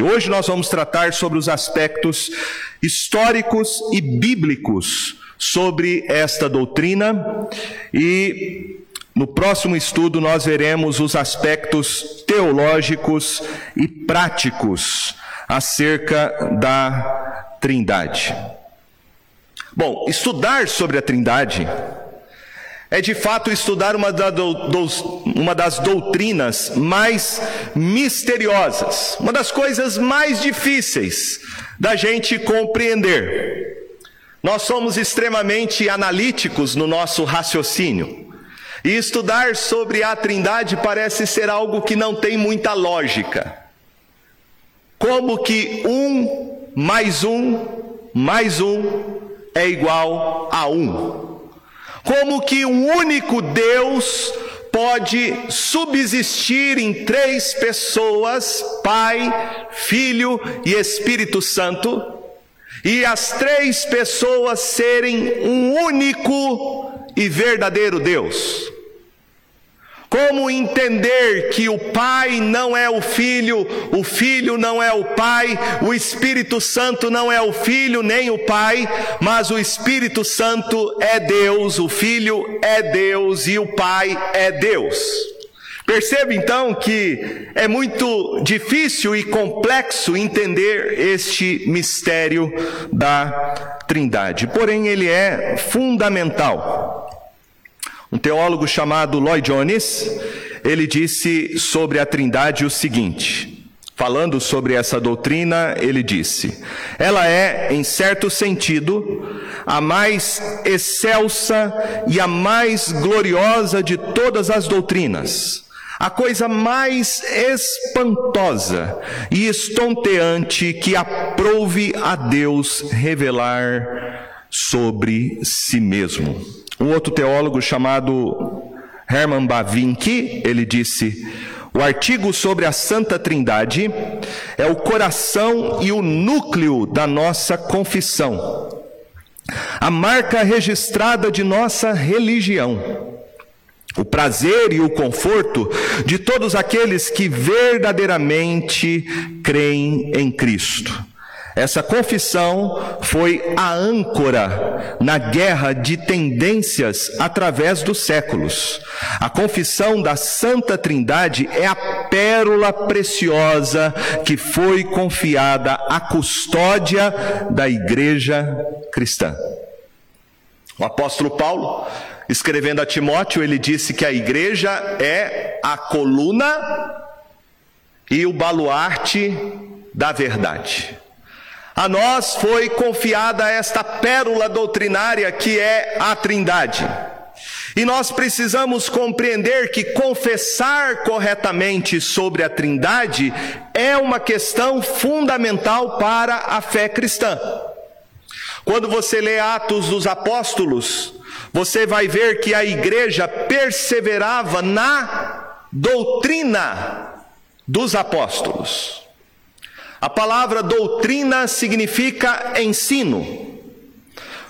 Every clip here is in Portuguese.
Hoje nós vamos tratar sobre os aspectos históricos e bíblicos sobre esta doutrina e no próximo estudo nós veremos os aspectos teológicos e práticos acerca da Trindade. Bom, estudar sobre a Trindade é de fato estudar uma, uma, das doutrinas mais misteriosas, uma das coisas mais difíceis da gente compreender. Nós somos extremamente analíticos no nosso raciocínio. E estudar sobre a Trindade parece ser algo que não tem muita lógica. Como que um mais um mais um é igual a um? Como que um único Deus pode subsistir em três pessoas, Pai, Filho e Espírito Santo, e as três pessoas serem um único e verdadeiro Deus? Como entender que o Pai não é o Filho, o Filho não é o Pai, o Espírito Santo não é o Filho nem o Pai, mas o Espírito Santo é Deus, o Filho é Deus e o Pai é Deus. Perceba então que é muito difícil e complexo entender este mistério da Trindade, porém ele é fundamental. Um teólogo chamado Lloyd Jones, ele disse sobre a Trindade o seguinte: falando sobre essa doutrina, ele disse: ela é, em certo sentido, a mais excelsa e a mais gloriosa de todas as doutrinas. A coisa mais espantosa e estonteante que aprouve a Deus revelar sobre si mesmo. Um outro teólogo chamado Herman Bavinck, ele disse: o artigo sobre a Santa Trindade é o coração e o núcleo da nossa confissão, a marca registrada de nossa religião, o prazer e o conforto de todos aqueles que verdadeiramente creem em Cristo. Essa confissão foi a âncora na guerra de tendências através dos séculos. A confissão da Santa Trindade é a pérola preciosa que foi confiada à custódia da igreja cristã. O apóstolo Paulo, escrevendo a Timóteo, ele disse que a igreja é a coluna e o baluarte da verdade. A nós foi confiada esta pérola doutrinária que é a Trindade. E nós precisamos compreender que confessar corretamente sobre a Trindade é uma questão fundamental para a fé cristã. Quando você lê Atos dos Apóstolos, você vai ver que a igreja perseverava na doutrina dos apóstolos. A palavra doutrina significa ensino.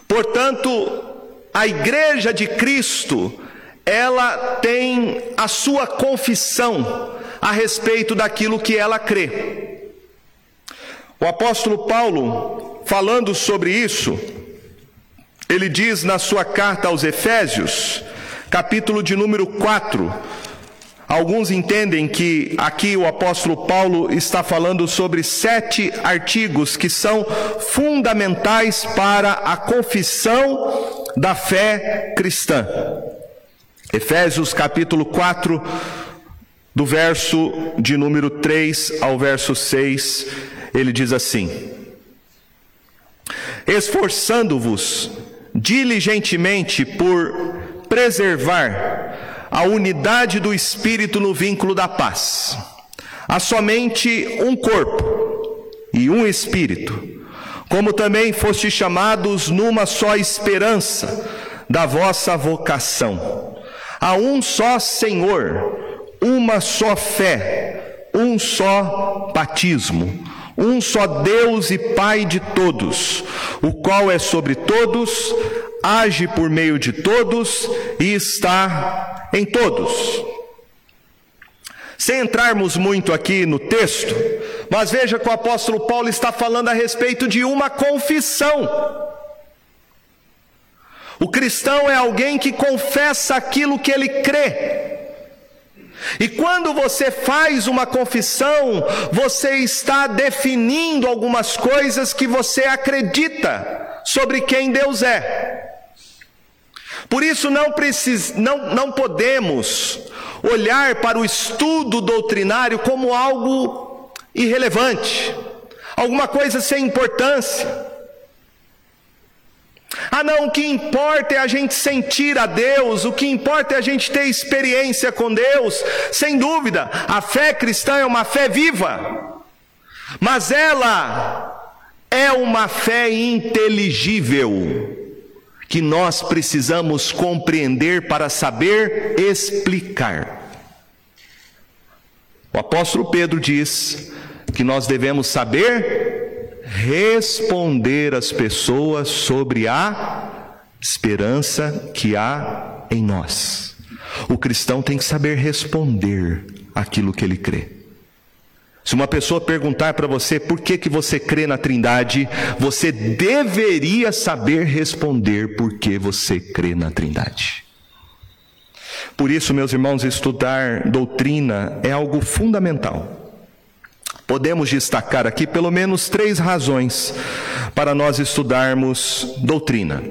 Portanto, a igreja de Cristo, ela tem a sua confissão a respeito daquilo que ela crê. O apóstolo Paulo, falando sobre isso, ele diz na sua carta aos Efésios, capítulo de número 4, Alguns entendem que aqui o apóstolo Paulo está falando sobre sete artigos que são fundamentais para a confissão da fé cristã. Efésios capítulo 4, do verso de número 3 ao verso 6, ele diz assim: Esforçando-vos diligentemente por preservar a unidade do Espírito no vínculo da paz. Há somente um corpo e um Espírito, como também foste chamados numa só esperança da vossa vocação. Há um só Senhor, uma só fé, um só batismo, um só Deus e Pai de todos, o qual é sobre todos, age por meio de todos e está em todos. Sem entrarmos muito aqui no texto, Mas veja que o apóstolo Paulo está falando a respeito de uma confissão. O cristão é alguém que confessa aquilo que ele crê. E quando você faz uma confissão, você está definindo algumas coisas que você acredita sobre quem Deus é. Por isso não, precis, não, não podemos olhar para o estudo doutrinário como algo irrelevante, alguma coisa sem importância. Ah, não, o que importa é a gente sentir a Deus, o que importa é a gente ter experiência com Deus. Sem dúvida, a fé cristã é uma fé viva, mas ela é uma fé inteligível, que nós precisamos compreender para saber explicar. O apóstolo Pedro diz que nós devemos saber responder às pessoas sobre a esperança que há em nós. O cristão tem que saber responder aquilo que ele crê. Se uma pessoa perguntar para você por que, que você crê na Trindade, você deveria saber responder por que você crê na Trindade. Por isso, meus irmãos, estudar doutrina é algo fundamental. Podemos destacar aqui pelo menos três razões para nós estudarmos doutrina,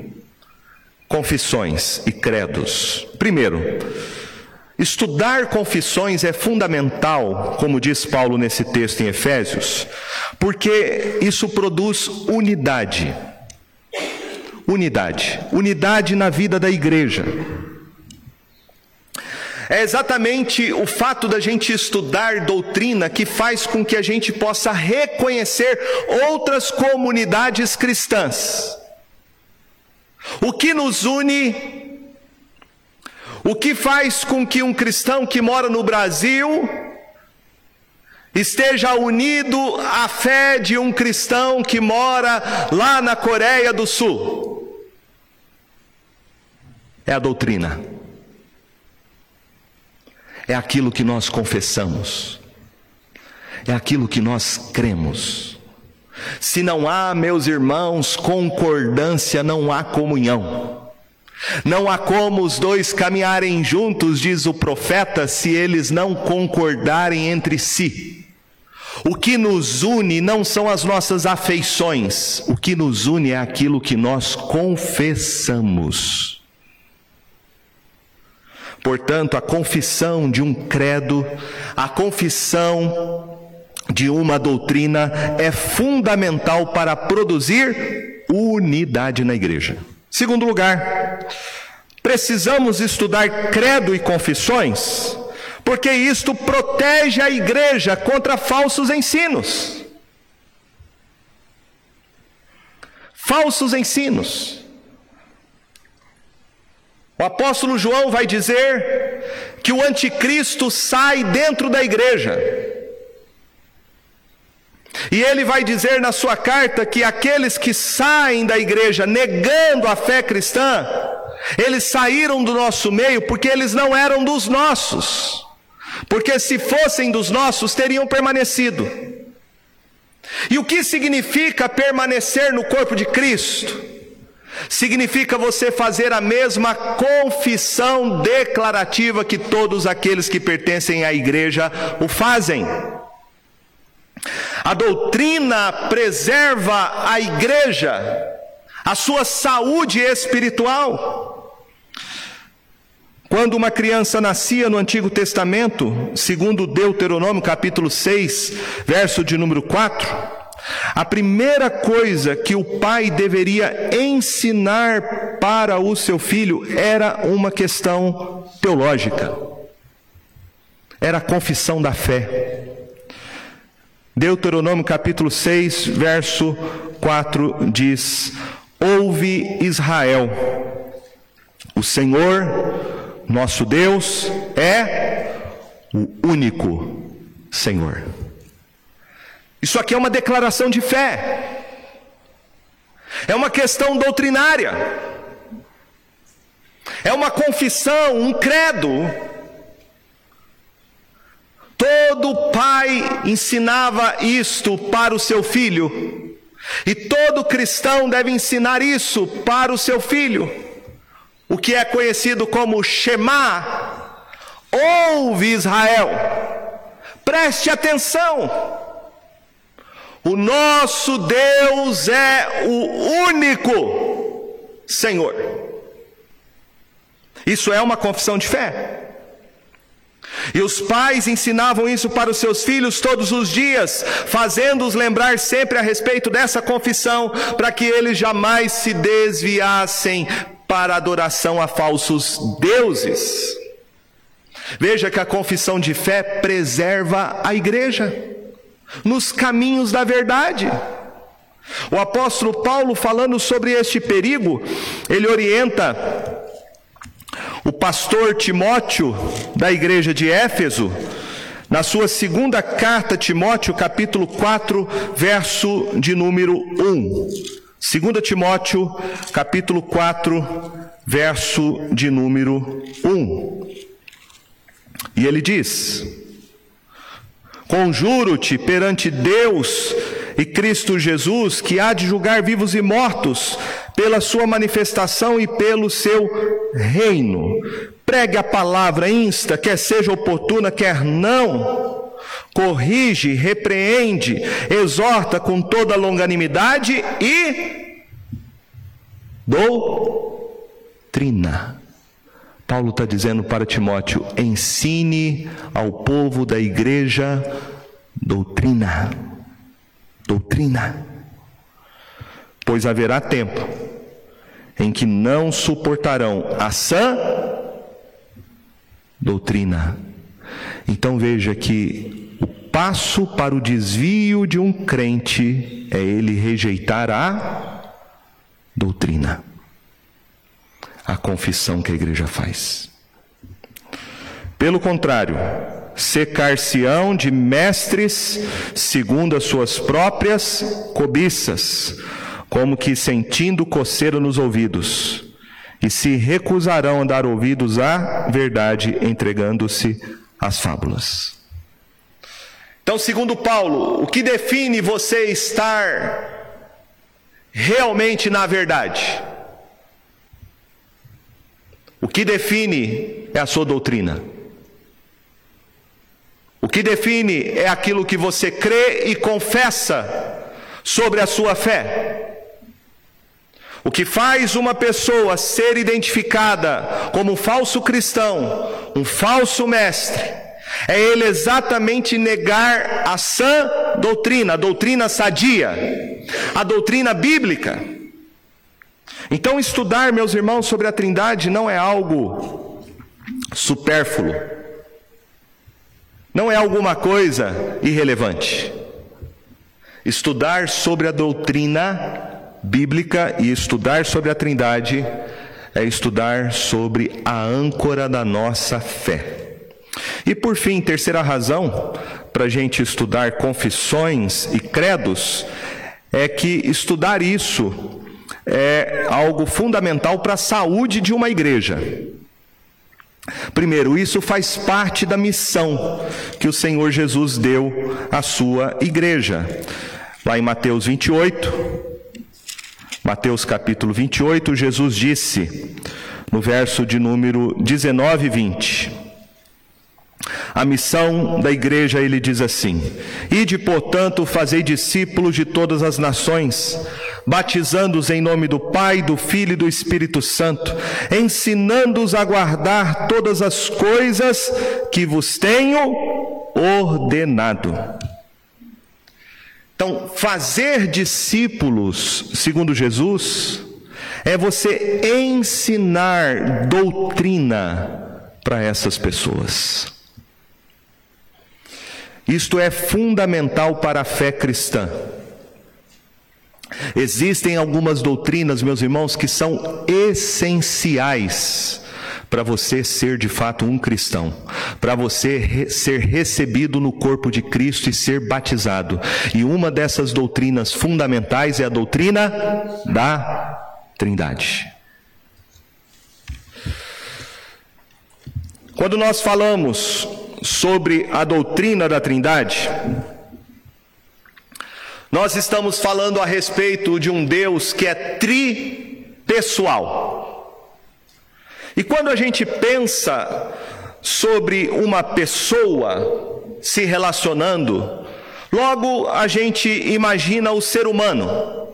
confissões e credos. Primeiro, estudar confissões é fundamental, como diz Paulo nesse texto em Efésios, porque isso produz unidade. Unidade, unidade na vida da igreja. É exatamente o fato da gente estudar doutrina que faz com que a gente possa reconhecer outras comunidades cristãs. O que nos une, o que faz com que um cristão que mora no Brasil esteja unido à fé de um cristão que mora lá na Coreia do Sul. É a doutrina é aquilo que nós confessamos, é aquilo que nós cremos. Se não há, meus irmãos, concordância, não há comunhão. Não há como os dois caminharem juntos, diz o profeta, se eles não concordarem entre si. O que nos une não são as nossas afeições, o que nos une é aquilo que nós confessamos. Portanto, a confissão de um credo, a confissão de uma doutrina é fundamental para produzir unidade na igreja. Segundo lugar, precisamos estudar credo e confissões, porque isto protege a igreja contra falsos ensinos. Falsos ensinos. O apóstolo João vai dizer que o anticristo sai dentro da igreja. E ele vai dizer na sua carta que aqueles que saem da igreja negando a fé cristã, eles saíram do nosso meio porque eles não eram dos nossos. Porque se fossem dos nossos, teriam permanecido. E o que significa permanecer no corpo de Cristo? significa você fazer a mesma confissão declarativa que todos aqueles que pertencem à igreja o fazem. A doutrina preserva a igreja, a sua saúde espiritual. Quando uma criança nascia no Antigo Testamento, segundo Deuteronômio capítulo 6, verso de número 4, a primeira coisa que o pai deveria ensinar para o seu filho era uma questão teológica, era a confissão da fé. Deuteronômio capítulo 6, verso 4 diz: Ouve Israel, o Senhor, nosso Deus, é o único Senhor. Isso aqui é uma declaração de fé. É uma questão doutrinária. É uma confissão, um credo. Todo pai ensinava isto para o seu filho, e todo cristão deve ensinar isso para o seu filho, o que é conhecido como Shema. Ouve Israel, preste atenção. O nosso Deus é o único Senhor. Isso é uma confissão de fé. E os pais ensinavam isso para os seus filhos todos os dias, fazendo-os lembrar sempre a respeito dessa confissão, para que eles jamais se desviassem para adoração a falsos deuses. Veja que a confissão de fé preserva a igreja nos caminhos da verdade. O apóstolo Paulo, falando sobre este perigo, ele orienta o pastor Timóteo, da igreja de Éfeso, na sua segunda carta, Timóteo, capítulo 4, verso de número 1. 2 Timóteo, capítulo 4, verso de número 1. E ele diz: Conjuro-te perante Deus e Cristo Jesus, que há de julgar vivos e mortos, pela sua manifestação e pelo seu reino. Pregue a palavra, insta, quer seja oportuna, quer não. Corrige, repreende, exorta com toda longanimidade e doutrina. Paulo está dizendo para Timóteo: ensine ao povo da igreja doutrina. Doutrina. Pois haverá tempo em que não suportarão a sã doutrina. Então veja que o passo para o desvio de um crente é ele rejeitar a doutrina, a confissão que a igreja faz. Pelo contrário, secar-se-ão de mestres segundo as suas próprias cobiças como que sentindo coceira nos ouvidos, e se recusarão a dar ouvidos à verdade, entregando-se às fábulas. Então, segundo Paulo, o que define você estar realmente na verdade? O que define é a sua doutrina. O que define é aquilo que você crê e confessa sobre a sua fé. O que faz uma pessoa ser identificada como um falso cristão, um falso mestre, é ele exatamente negar a sã doutrina, a doutrina sadia, a doutrina bíblica. Então, estudar, meus irmãos, sobre a Trindade não é algo supérfluo, não é alguma coisa irrelevante. Estudar sobre a doutrina bíblica e estudar sobre a Trindade é estudar sobre a âncora da nossa fé. E por fim, terceira razão para a gente estudar confissões e credos é que estudar isso é algo fundamental para a saúde de uma igreja. Primeiro, isso faz parte da missão que o Senhor Jesus deu à sua igreja. Lá em Mateus 28, Mateus capítulo 28, Jesus disse, no verso de número 19 e 20, a missão da igreja, ele diz assim: Ide, portanto, fazei discípulos de todas as nações, batizando-os em nome do Pai, do Filho e do Espírito Santo, ensinando-os a guardar todas as coisas que vos tenho ordenado. Então, fazer discípulos, segundo Jesus, é você ensinar doutrina para essas pessoas. Isto é fundamental para a fé cristã. Existem algumas doutrinas, meus irmãos, que são essenciais para você ser de fato um cristão, para você re ser recebido no corpo de Cristo e ser batizado. E uma dessas doutrinas fundamentais é a doutrina da Trindade. Quando nós falamos sobre a doutrina da Trindade, nós estamos falando a respeito de um Deus que é tripessoal. E quando a gente pensa sobre uma pessoa se relacionando, logo a gente imagina o ser humano.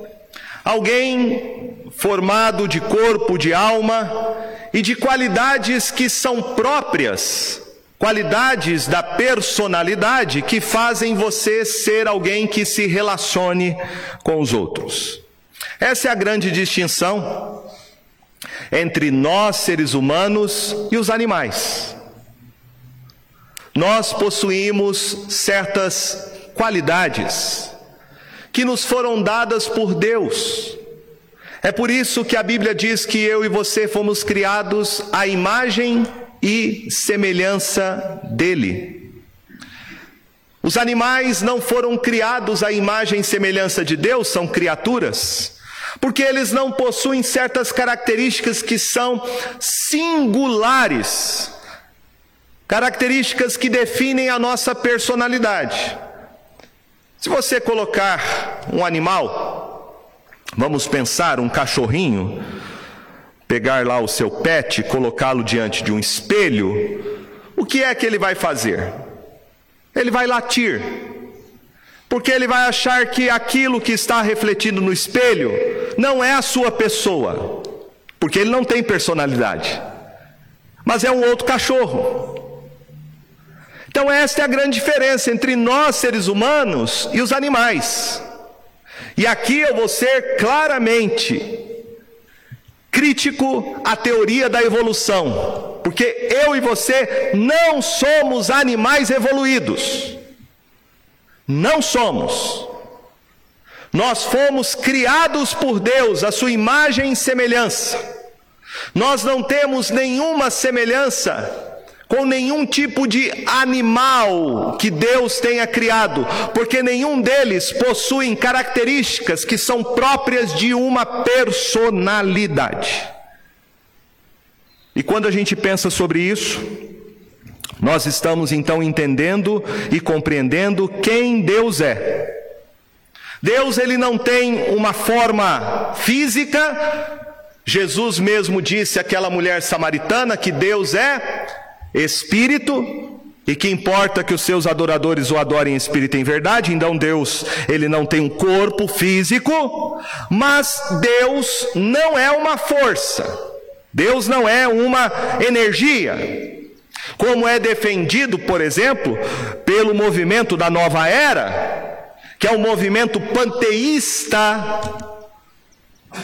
Alguém formado de corpo, de alma e de qualidades que são próprias qualidades da personalidade que fazem você ser alguém que se relacione com os outros. Essa é a grande distinção entre nós, seres humanos, e os animais. Nós possuímos certas qualidades que nos foram dadas por Deus. É por isso que a Bíblia diz que eu e você fomos criados à imagem e semelhança dele. Os animais não foram criados à imagem e semelhança de Deus, são criaturas, porque eles não possuem certas características que são singulares, características que definem a nossa personalidade. Se você colocar um animal, vamos pensar um cachorrinho, pegar lá o seu pet, colocá-lo diante de um espelho, o que é que ele vai fazer? Ele vai latir, porque ele vai achar que aquilo que está refletido no espelho não é a sua pessoa, porque ele não tem personalidade, mas é um outro cachorro. Então, esta é a grande diferença entre nós, seres humanos, e os animais. E aqui eu vou ser claramente crítico à teoria da evolução, porque eu e você não somos animais evoluídos. Não somos. Nós fomos criados por Deus, a sua imagem e semelhança. Nós não temos nenhuma semelhança com nenhum tipo de animal que Deus tenha criado, porque nenhum deles possui características que são próprias de uma personalidade. E quando a gente pensa sobre isso, nós estamos então entendendo e compreendendo quem Deus é. Deus ele não tem uma forma física. Jesus mesmo disse àquela mulher samaritana que Deus é espírito e que importa que os seus adoradores o adorem em espírito em verdade. Então Deus, ele não tem um corpo físico, mas Deus não é uma força. Deus não é uma energia. Como é defendido, por exemplo, pelo movimento da nova era, que é um movimento panteísta,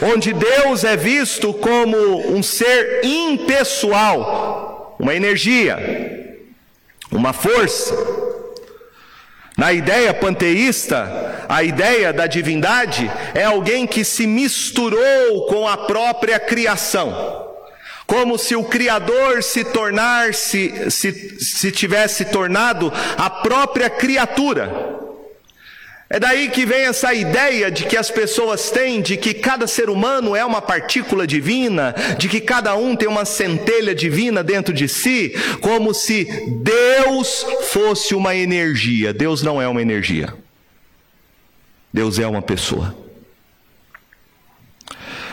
onde Deus é visto como um ser impessoal, uma energia, uma força. Na ideia panteísta, a ideia da divindade é alguém que se misturou com a própria criação. Como se o Criador se tornasse, se, se tivesse tornado a própria criatura. É daí que vem essa ideia de que as pessoas têm de que cada ser humano é uma partícula divina, de que cada um tem uma centelha divina dentro de si, como se Deus fosse uma energia. Deus não é uma energia. Deus é uma pessoa.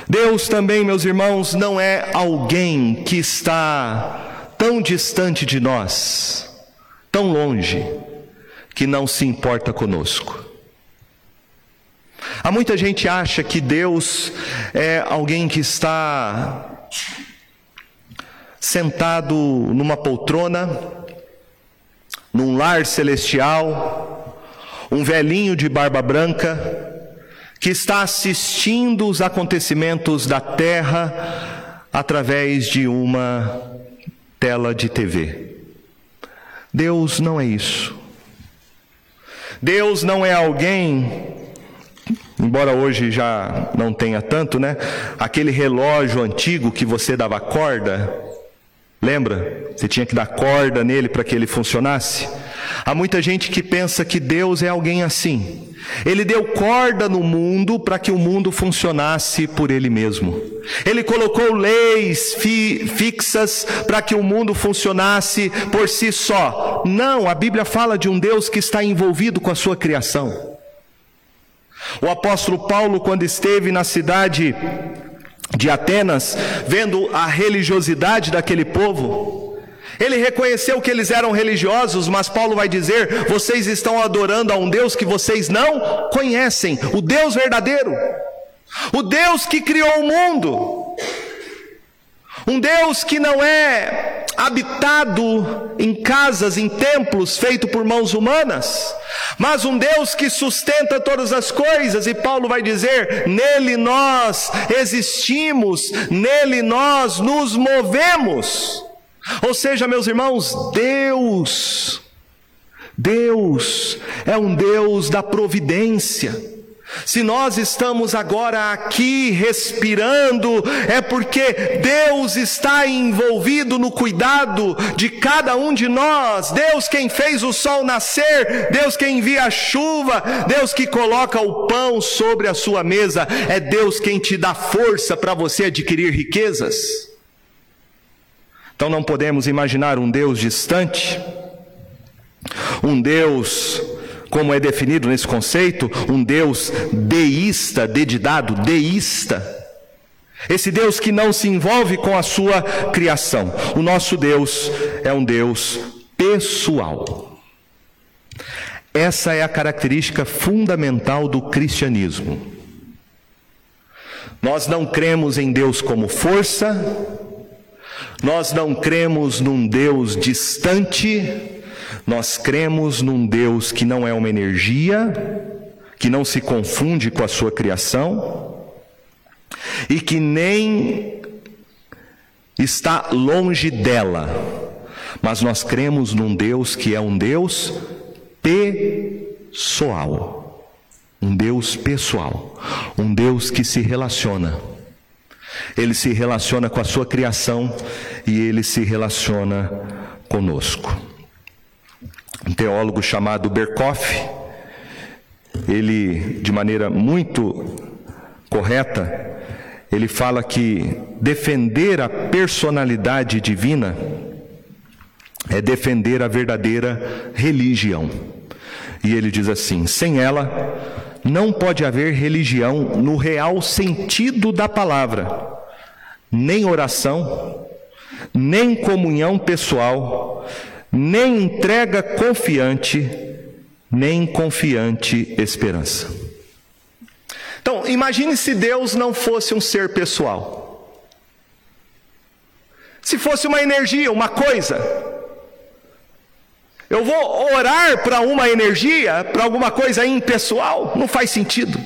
Deus também, meus irmãos, não é alguém que está tão distante de nós, tão longe, que não se importa conosco. Há muita gente acha que Deus é alguém que está sentado numa poltrona, num lar celestial, um velhinho de barba branca, que está assistindo os acontecimentos da terra através de uma tela de TV. Deus não é isso. Deus não é alguém embora hoje já não tenha tanto, né? Aquele relógio antigo que você dava corda, lembra? Você tinha que dar corda nele para que ele funcionasse. Há muita gente que pensa que Deus é alguém assim, Ele deu corda no mundo para que o mundo funcionasse por ele mesmo. Ele colocou leis fi fixas para que o mundo funcionasse por si só. Não, a Bíblia fala de um Deus que está envolvido com a sua criação. O apóstolo Paulo, quando esteve na cidade de Atenas, vendo a religiosidade daquele povo, ele reconheceu que eles eram religiosos, mas Paulo vai dizer: vocês estão adorando a um Deus que vocês não conhecem, o Deus verdadeiro, o Deus que criou o mundo. Um Deus que não é habitado em casas, em templos feito por mãos humanas, mas um Deus que sustenta todas as coisas, e Paulo vai dizer: nele nós existimos, nele nós nos movemos. Ou seja, meus irmãos, Deus, Deus é um Deus da providência. Se nós estamos agora aqui respirando, é porque Deus está envolvido no cuidado de cada um de nós. Deus quem fez o sol nascer, Deus quem envia a chuva, Deus que coloca o pão sobre a sua mesa, é Deus quem te dá força para você adquirir riquezas. Então não podemos imaginar um Deus distante, um Deus como é definido nesse conceito, um Deus deísta, dedidado, deísta. Esse Deus que não se envolve com a sua criação. O nosso Deus é um Deus pessoal. Essa é a característica fundamental do cristianismo. Nós não cremos em Deus como força, nós não cremos num Deus distante, nós cremos num Deus que não é uma energia, que não se confunde com a sua criação e que nem está longe dela. Mas nós cremos num Deus que é um Deus pessoal. Um Deus pessoal, um Deus que se relaciona. Ele se relaciona com a sua criação e ele se relaciona conosco um teólogo chamado Berkoff, ele, de maneira muito correta, ele fala que defender a personalidade divina é defender a verdadeira religião. E ele diz assim: sem ela, não pode haver religião no real sentido da palavra, nem oração, nem comunhão pessoal, nem entrega confiante, nem confiante esperança. Então, imagine se Deus não fosse um ser pessoal. Se fosse uma energia, uma coisa. Eu vou orar para uma energia, para alguma coisa impessoal? Não faz sentido.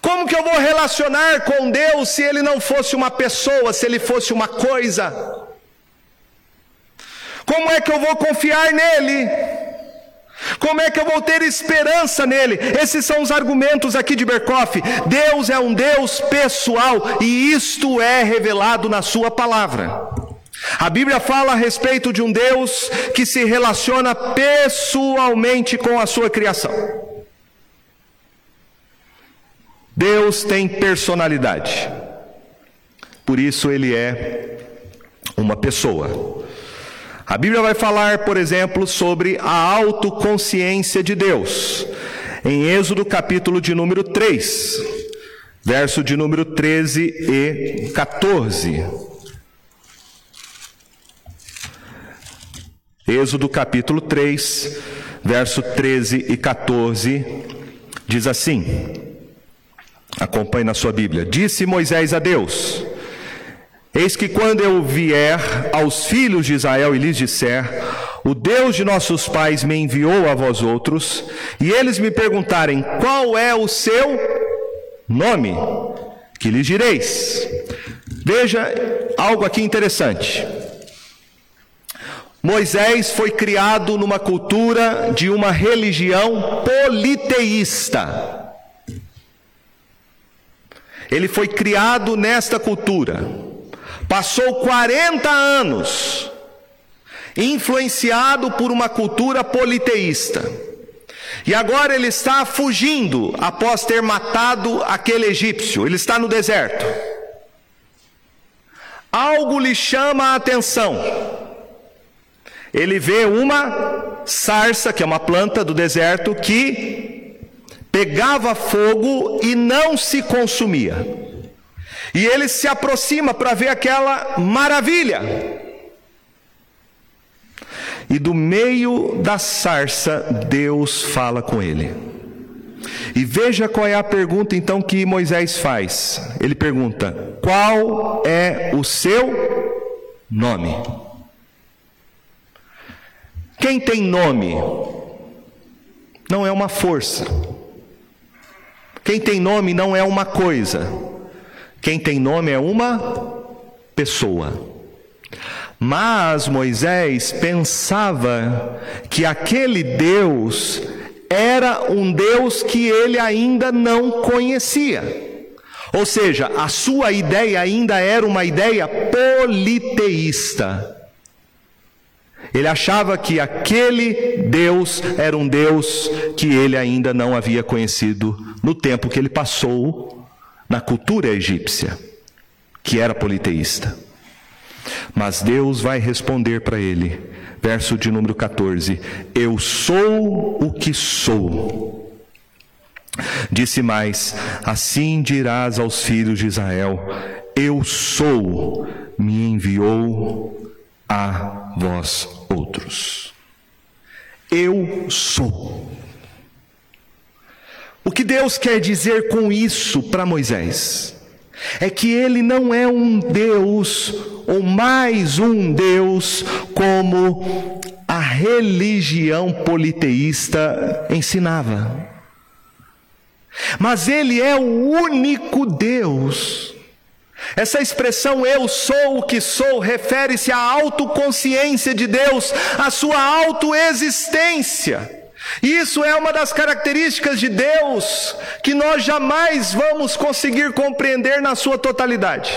Como que eu vou relacionar com Deus se ele não fosse uma pessoa, se ele fosse uma coisa? Como é que eu vou confiar nele? Como é que eu vou ter esperança nele? Esses são os argumentos aqui de Berkoff. Deus é um Deus pessoal e isto é revelado na Sua palavra. A Bíblia fala a respeito de um Deus que se relaciona pessoalmente com a sua criação. Deus tem personalidade, por isso ele é uma pessoa. A Bíblia vai falar, por exemplo, sobre a autoconsciência de Deus. Em Êxodo capítulo de número 3, verso de número 13 e 14. Êxodo capítulo 3, verso 13 e 14, diz assim: acompanhe na sua Bíblia. Disse Moisés a Deus: Eis que quando eu vier aos filhos de Israel e lhes disser: O Deus de nossos pais me enviou a vós outros, e eles me perguntarem: Qual é o seu nome? Que lhes direis. Veja algo aqui interessante. Moisés foi criado numa cultura de uma religião politeísta. Ele foi criado nesta cultura Passou 40 anos influenciado por uma cultura politeísta. E agora ele está fugindo após ter matado aquele egípcio. Ele está no deserto. Algo lhe chama a atenção. Ele vê uma sarça, que é uma planta do deserto, que pegava fogo e não se consumia. E ele se aproxima para ver aquela maravilha. E do meio da sarça, Deus fala com ele. E veja qual é a pergunta então que Moisés faz. Ele pergunta: Qual é o seu nome? Quem tem nome não é uma força. Quem tem nome não é uma coisa. Quem tem nome é uma pessoa. Mas Moisés pensava que aquele Deus era um Deus que ele ainda não conhecia. Ou seja, a sua ideia ainda era uma ideia politeísta. Ele achava que aquele Deus era um Deus que ele ainda não havia conhecido no tempo que ele passou na cultura egípcia, que era politeísta. Mas Deus vai responder para ele, verso de número 14: Eu sou o que sou. Disse mais: Assim dirás aos filhos de Israel: Eu sou, me enviou a vós outros. Eu sou. O que Deus quer dizer com isso para Moisés? É que ele não é um Deus, ou mais um Deus, como a religião politeísta ensinava. Mas ele é o único Deus essa expressão eu sou o que sou refere-se à autoconsciência de Deus, à sua autoexistência. Isso é uma das características de Deus que nós jamais vamos conseguir compreender na sua totalidade,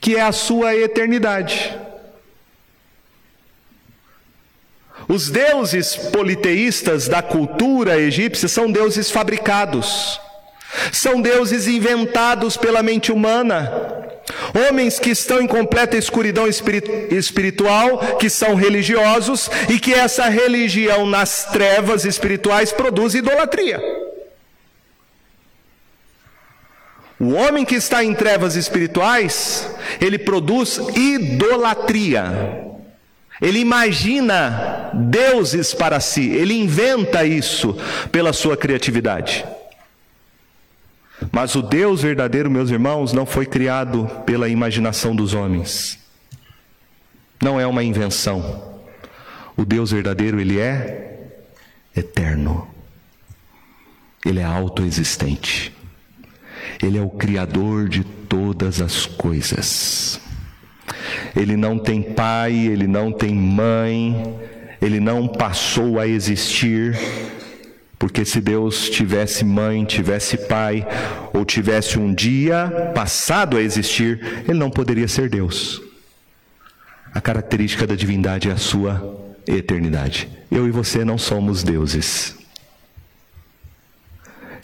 que é a sua eternidade. Os deuses politeístas da cultura egípcia são deuses fabricados. São deuses inventados pela mente humana. Homens que estão em completa escuridão espiritual, que são religiosos e que essa religião nas trevas espirituais produz idolatria. O homem que está em trevas espirituais, ele produz idolatria. Ele imagina deuses para si, ele inventa isso pela sua criatividade. Mas o Deus verdadeiro, meus irmãos, não foi criado pela imaginação dos homens. Não é uma invenção. O Deus verdadeiro, ele é eterno. Ele é autoexistente. Ele é o criador de todas as coisas. Ele não tem pai, ele não tem mãe, ele não passou a existir porque se Deus tivesse mãe, tivesse pai, ou tivesse um dia passado a existir, ele não poderia ser Deus. A característica da divindade é a sua eternidade. Eu e você não somos deuses.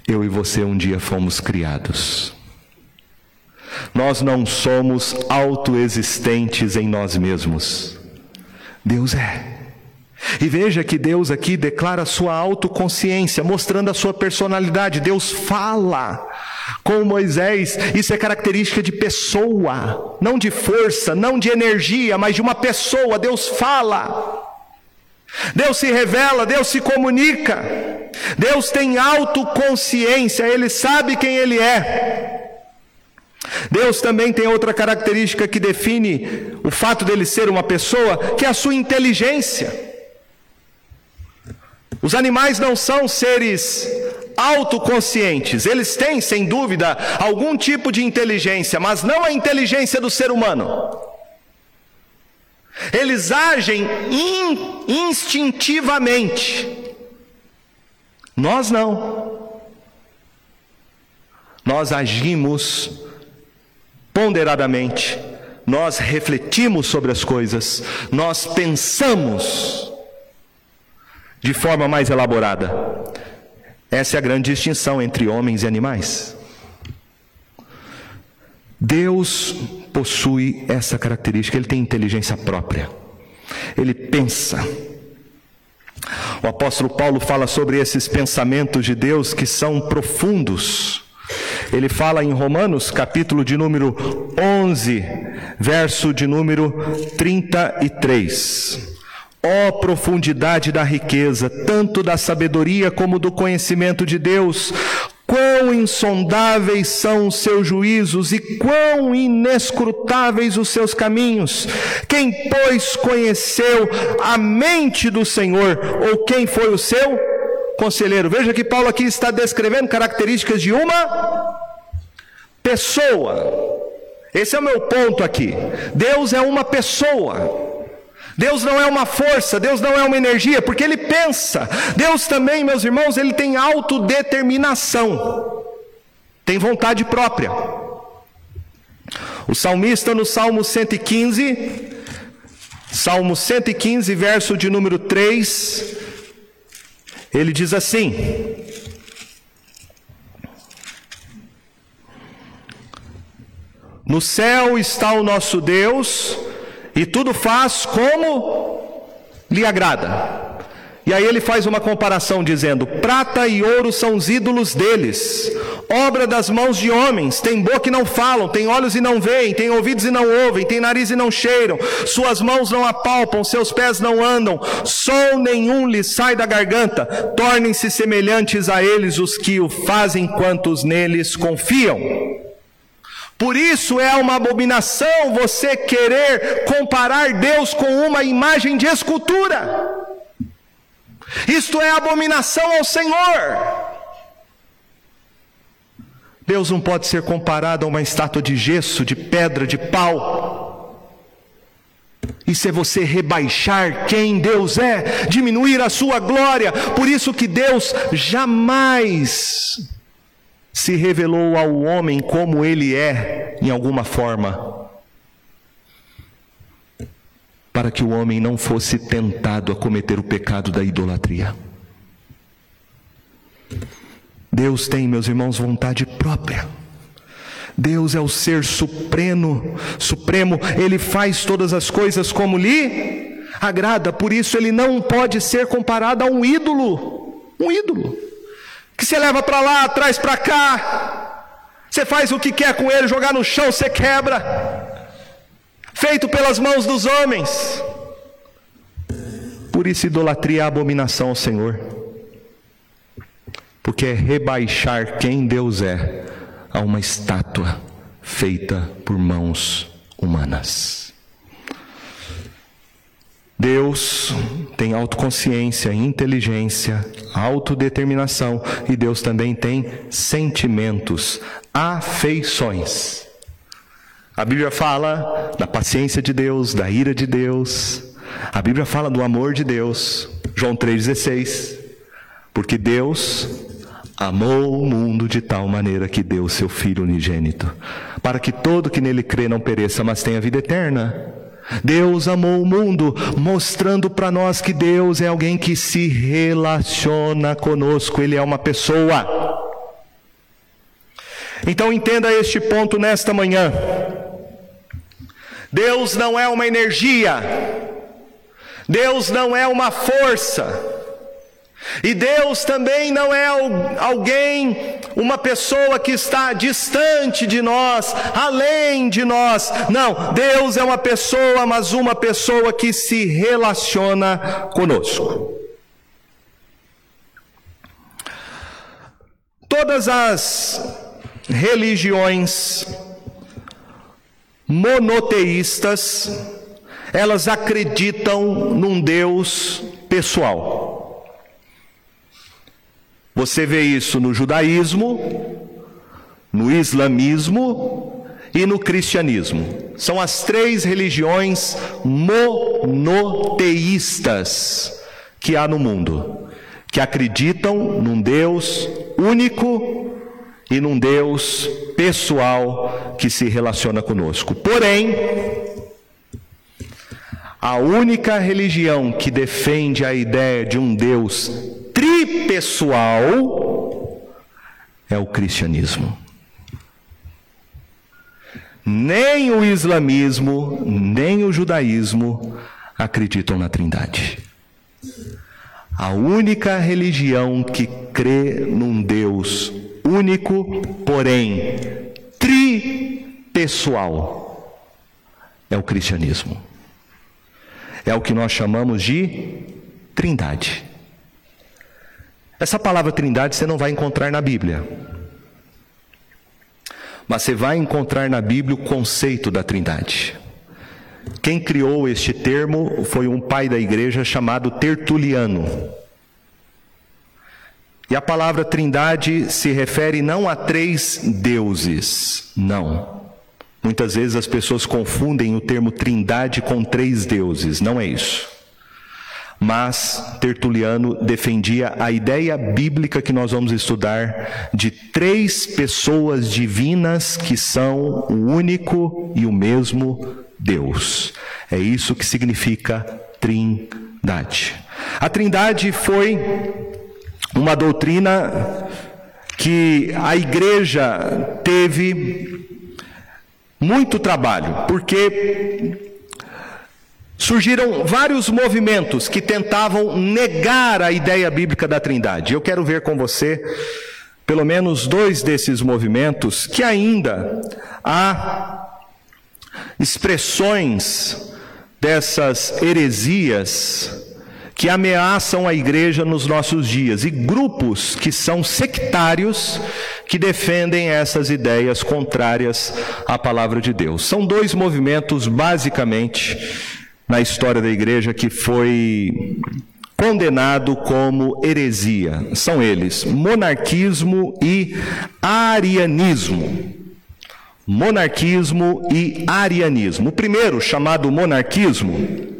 Eu e você um dia fomos criados. Nós não somos autoexistentes em nós mesmos. Deus é. E veja que Deus aqui declara sua autoconsciência, mostrando a sua personalidade. Deus fala com Moisés, isso é característica de pessoa, não de força, não de energia, mas de uma pessoa. Deus fala. Deus se revela, Deus se comunica. Deus tem autoconsciência, ele sabe quem ele é. Deus também tem outra característica que define o fato dele ser uma pessoa, que é a sua inteligência. Os animais não são seres autoconscientes, eles têm, sem dúvida, algum tipo de inteligência, mas não a inteligência do ser humano. Eles agem in, instintivamente. Nós não. Nós agimos ponderadamente, nós refletimos sobre as coisas, nós pensamos de forma mais elaborada. Essa é a grande distinção entre homens e animais. Deus possui essa característica, ele tem inteligência própria. Ele pensa. O apóstolo Paulo fala sobre esses pensamentos de Deus que são profundos. Ele fala em Romanos, capítulo de número 11, verso de número 33. Ó oh, profundidade da riqueza, tanto da sabedoria como do conhecimento de Deus, Quão insondáveis são os seus juízos e quão inescrutáveis os seus caminhos. Quem, pois, conheceu a mente do Senhor, ou quem foi o seu conselheiro? Veja que Paulo aqui está descrevendo características de uma pessoa. Esse é o meu ponto aqui. Deus é uma pessoa. Deus não é uma força, Deus não é uma energia, porque Ele pensa. Deus também, meus irmãos, Ele tem autodeterminação, tem vontade própria. O salmista no Salmo 115, Salmo 115, verso de número 3, ele diz assim: No céu está o nosso Deus, e tudo faz como lhe agrada. E aí ele faz uma comparação dizendo: prata e ouro são os ídolos deles, obra das mãos de homens, tem boca e não falam, tem olhos e não veem, tem ouvidos e não ouvem, tem nariz e não cheiram, suas mãos não apalpam, seus pés não andam, som nenhum lhes sai da garganta, tornem-se semelhantes a eles os que o fazem quantos neles confiam. Por isso é uma abominação você querer comparar Deus com uma imagem de escultura. Isto é abominação ao Senhor. Deus não pode ser comparado a uma estátua de gesso, de pedra, de pau. Isso é você rebaixar quem Deus é, diminuir a sua glória. Por isso que Deus jamais se revelou ao homem como ele é, em alguma forma, para que o homem não fosse tentado a cometer o pecado da idolatria. Deus tem, meus irmãos, vontade própria. Deus é o ser supremo, supremo, ele faz todas as coisas como lhe agrada, por isso ele não pode ser comparado a um ídolo. Um ídolo que você leva para lá, traz para cá, você faz o que quer com ele, jogar no chão, você quebra, feito pelas mãos dos homens. Por isso, idolatria é abominação ao Senhor, porque é rebaixar quem Deus é a uma estátua feita por mãos humanas. Deus tem autoconsciência, inteligência, autodeterminação e Deus também tem sentimentos, afeições. A Bíblia fala da paciência de Deus, da ira de Deus. A Bíblia fala do amor de Deus. João 3,16. Porque Deus amou o mundo de tal maneira que deu o seu Filho unigênito, para que todo que nele crê não pereça, mas tenha vida eterna. Deus amou o mundo, mostrando para nós que Deus é alguém que se relaciona conosco, Ele é uma pessoa. Então entenda este ponto nesta manhã. Deus não é uma energia, Deus não é uma força, e Deus também não é alguém, uma pessoa que está distante de nós, além de nós. Não, Deus é uma pessoa, mas uma pessoa que se relaciona conosco. Todas as religiões monoteístas, elas acreditam num Deus pessoal. Você vê isso no judaísmo, no islamismo e no cristianismo. São as três religiões monoteístas que há no mundo, que acreditam num Deus único e num Deus pessoal que se relaciona conosco. Porém, A única religião que defende a ideia de um Deus tripessoal é o cristianismo. Nem o islamismo, nem o judaísmo acreditam na Trindade. A única religião que crê num Deus único, porém tripessoal, é o cristianismo. É o que nós chamamos de Trindade. Essa palavra Trindade você não vai encontrar na Bíblia. Mas você vai encontrar na Bíblia o conceito da Trindade. Quem criou este termo foi um pai da igreja chamado Tertuliano. E a palavra trindade se refere não a três deuses, não. Muitas vezes as pessoas confundem o termo trindade com três deuses, não é isso. Mas Tertuliano defendia a ideia bíblica que nós vamos estudar de três pessoas divinas que são o único e o mesmo Deus. É isso que significa trindade. A trindade foi uma doutrina que a igreja teve muito trabalho, porque surgiram vários movimentos que tentavam negar a ideia bíblica da Trindade. Eu quero ver com você pelo menos dois desses movimentos que ainda há expressões dessas heresias que ameaçam a igreja nos nossos dias e grupos que são sectários que defendem essas ideias contrárias à palavra de Deus. São dois movimentos basicamente na história da igreja que foi condenado como heresia. São eles: monarquismo e arianismo. Monarquismo e arianismo. O primeiro, chamado monarquismo,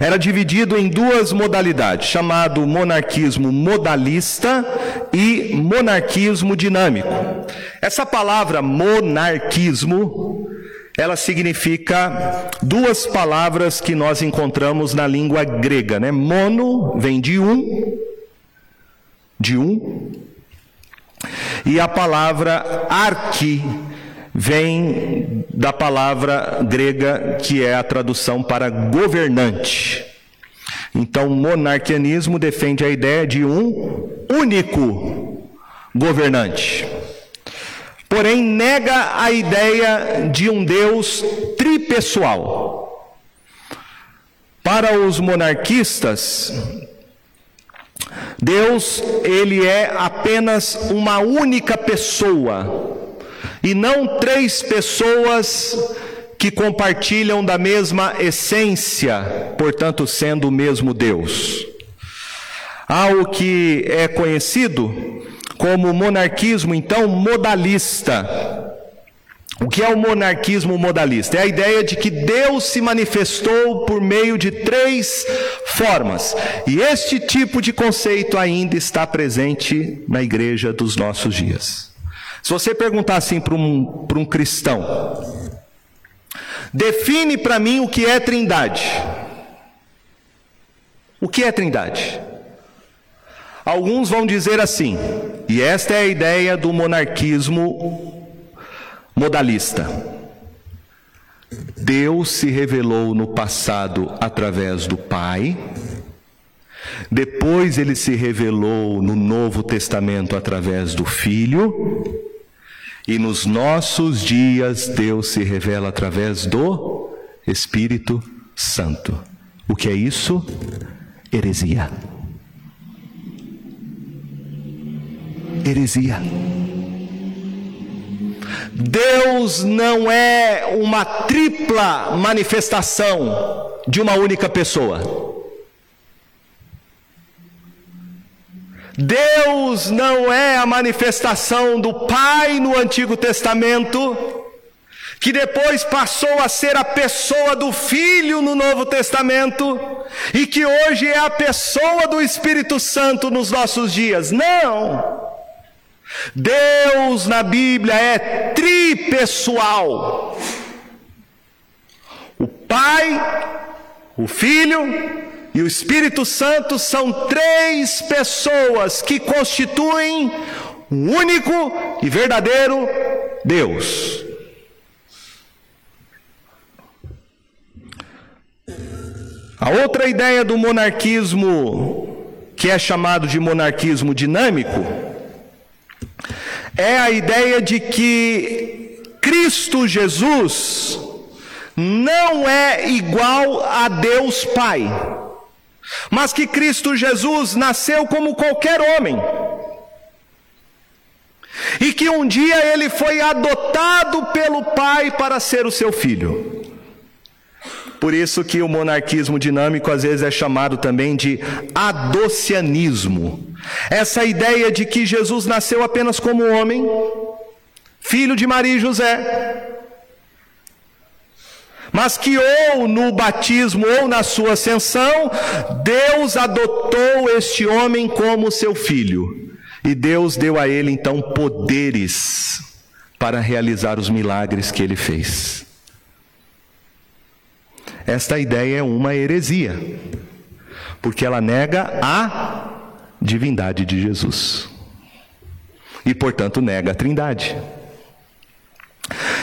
era dividido em duas modalidades, chamado monarquismo modalista e monarquismo dinâmico. Essa palavra monarquismo, ela significa duas palavras que nós encontramos na língua grega, né? Mono vem de um, de um, e a palavra arqui vem da palavra grega que é a tradução para governante. Então, o monarquianismo defende a ideia de um único governante. Porém, nega a ideia de um Deus tripessoal. Para os monarquistas, Deus, ele é apenas uma única pessoa e não três pessoas que compartilham da mesma essência, portanto, sendo o mesmo Deus. Há o que é conhecido como monarquismo, então, modalista. O que é o monarquismo modalista? É a ideia de que Deus se manifestou por meio de três formas. E este tipo de conceito ainda está presente na igreja dos nossos dias. Se você perguntar assim para um, um cristão, define para mim o que é trindade. O que é trindade? Alguns vão dizer assim, e esta é a ideia do monarquismo modalista. Deus se revelou no passado através do Pai, depois ele se revelou no Novo Testamento através do Filho, e nos nossos dias, Deus se revela através do Espírito Santo. O que é isso? Heresia. Heresia. Deus não é uma tripla manifestação de uma única pessoa. Deus não é a manifestação do Pai no Antigo Testamento, que depois passou a ser a pessoa do Filho no Novo Testamento, e que hoje é a pessoa do Espírito Santo nos nossos dias. Não! Deus na Bíblia é tripessoal. O Pai, O Filho e o Espírito Santo são três pessoas que constituem um único e verdadeiro Deus. A outra ideia do monarquismo, que é chamado de monarquismo dinâmico, é a ideia de que Cristo Jesus não é igual a Deus Pai, mas que Cristo Jesus nasceu como qualquer homem. E que um dia ele foi adotado pelo Pai para ser o seu filho. Por isso que o monarquismo dinâmico às vezes é chamado também de adocianismo. Essa ideia de que Jesus nasceu apenas como homem, filho de Maria e José, mas que ou no batismo ou na sua ascensão, Deus adotou este homem como seu filho. E Deus deu a ele então poderes para realizar os milagres que ele fez. Esta ideia é uma heresia, porque ela nega a divindade de Jesus e, portanto, nega a Trindade.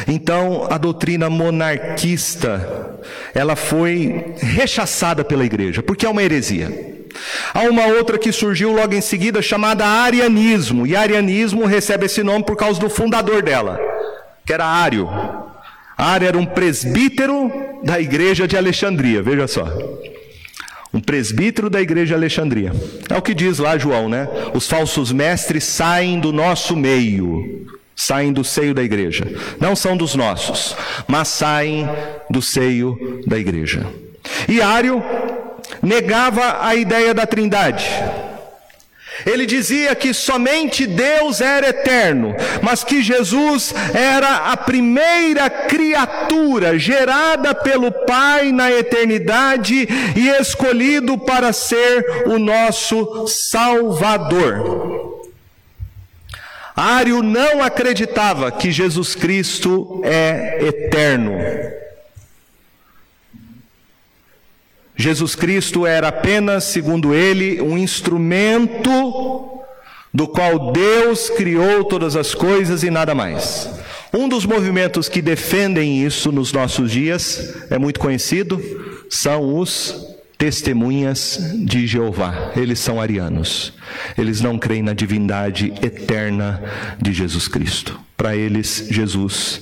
Então, a doutrina monarquista, ela foi rechaçada pela igreja, porque é uma heresia. Há uma outra que surgiu logo em seguida chamada arianismo, e arianismo recebe esse nome por causa do fundador dela, que era Ário. Ário era um presbítero da igreja de Alexandria, veja só. Um presbítero da igreja de Alexandria. É o que diz lá João, né? Os falsos mestres saem do nosso meio, saem do seio da igreja. Não são dos nossos, mas saem do seio da igreja. E Ário negava a ideia da trindade. Ele dizia que somente Deus era eterno, mas que Jesus era a primeira criatura gerada pelo Pai na eternidade e escolhido para ser o nosso Salvador. Ário não acreditava que Jesus Cristo é eterno. Jesus Cristo era apenas, segundo ele, um instrumento do qual Deus criou todas as coisas e nada mais. Um dos movimentos que defendem isso nos nossos dias é muito conhecido, são os testemunhas de Jeová. Eles são arianos. Eles não creem na divindade eterna de Jesus Cristo. Para eles, Jesus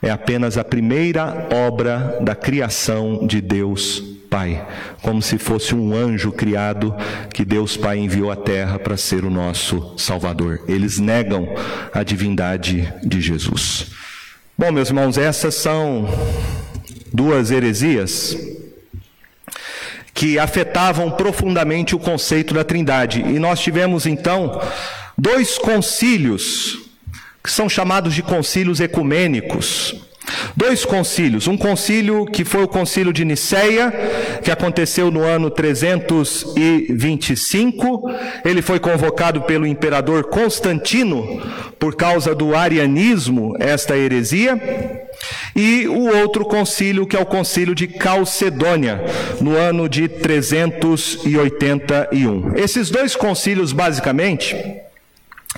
é apenas a primeira obra da criação de Deus Pai, como se fosse um anjo criado que Deus Pai enviou à terra para ser o nosso Salvador. Eles negam a divindade de Jesus. Bom, meus irmãos, essas são duas heresias que afetavam profundamente o conceito da Trindade. E nós tivemos então dois concílios que são chamados de concílios ecumênicos. Dois concílios, um concílio que foi o concílio de Niceia, que aconteceu no ano 325, ele foi convocado pelo imperador Constantino por causa do arianismo, esta heresia, e o outro concílio que é o concílio de Calcedônia, no ano de 381. Esses dois concílios basicamente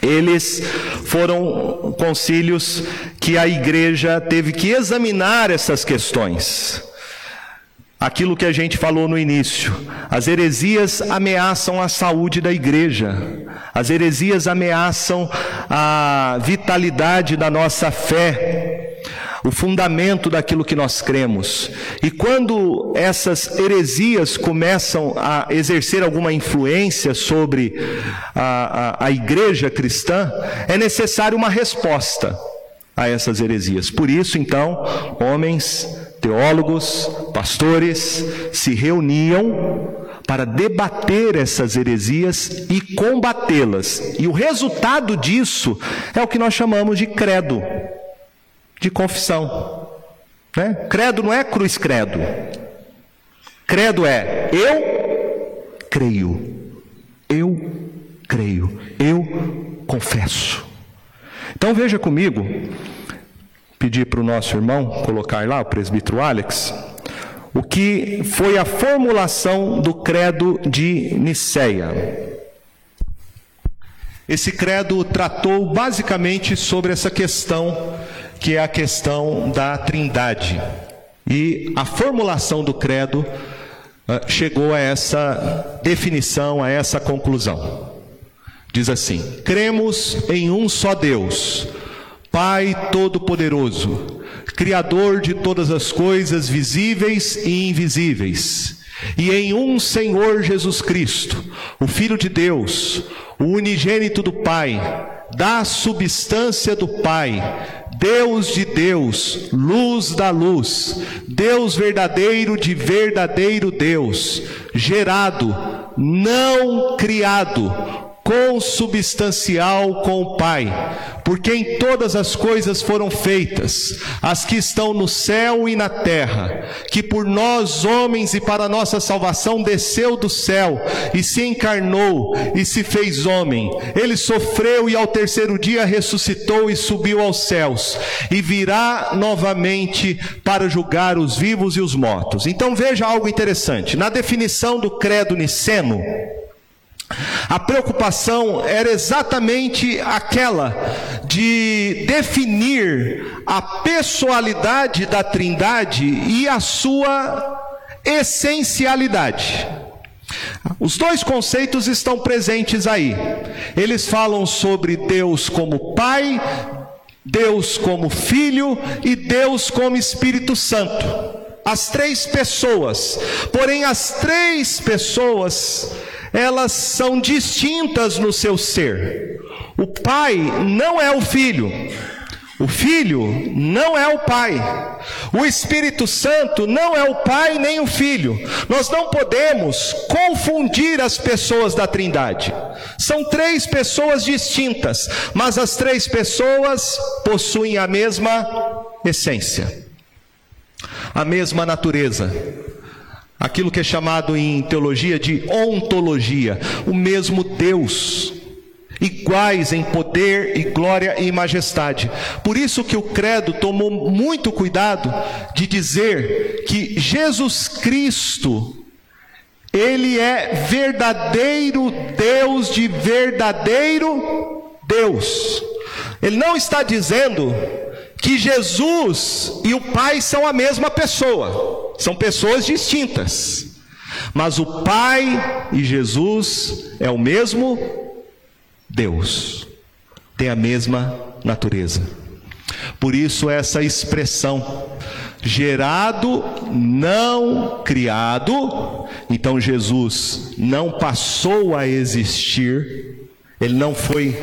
eles foram concílios que a igreja teve que examinar essas questões. Aquilo que a gente falou no início, as heresias ameaçam a saúde da igreja, as heresias ameaçam a vitalidade da nossa fé, o fundamento daquilo que nós cremos. E quando essas heresias começam a exercer alguma influência sobre a, a, a igreja cristã, é necessário uma resposta a essas heresias. Por isso, então, homens, teólogos, pastores se reuniam para debater essas heresias e combatê-las. E o resultado disso é o que nós chamamos de credo de confissão. Né? Credo não é cruz credo. Credo é eu creio. Eu creio. Eu confesso. Então veja comigo, pedir para o nosso irmão colocar lá, o presbítero Alex, o que foi a formulação do credo de Nicéia. Esse credo tratou basicamente sobre essa questão, que é a questão da Trindade. E a formulação do credo uh, chegou a essa definição, a essa conclusão. Diz assim: cremos em um só Deus, Pai Todo-Poderoso, Criador de todas as coisas visíveis e invisíveis, e em um Senhor Jesus Cristo, o Filho de Deus, o unigênito do Pai, da substância do Pai, Deus de Deus, luz da luz, Deus verdadeiro de verdadeiro Deus, gerado, não criado, consubstancial com o Pai, por quem todas as coisas foram feitas, as que estão no céu e na terra, que por nós homens e para nossa salvação desceu do céu e se encarnou e se fez homem. Ele sofreu e ao terceiro dia ressuscitou e subiu aos céus e virá novamente para julgar os vivos e os mortos. Então veja algo interessante. Na definição do credo niceno, a preocupação era exatamente aquela de definir a pessoalidade da Trindade e a sua essencialidade. Os dois conceitos estão presentes aí. Eles falam sobre Deus como Pai, Deus como Filho e Deus como Espírito Santo. As três pessoas. Porém, as três pessoas elas são distintas no seu ser. O pai não é o filho. O Filho não é o Pai. O Espírito Santo não é o Pai nem o Filho. Nós não podemos confundir as pessoas da Trindade. São três pessoas distintas, mas as três pessoas possuem a mesma essência, a mesma natureza aquilo que é chamado em teologia de ontologia, o mesmo Deus, iguais em poder e glória e majestade. Por isso que o credo tomou muito cuidado de dizer que Jesus Cristo ele é verdadeiro Deus de verdadeiro Deus. Ele não está dizendo que Jesus e o Pai são a mesma pessoa, são pessoas distintas. Mas o Pai e Jesus é o mesmo Deus, tem a mesma natureza. Por isso, essa expressão, gerado, não criado, então Jesus não passou a existir, ele não foi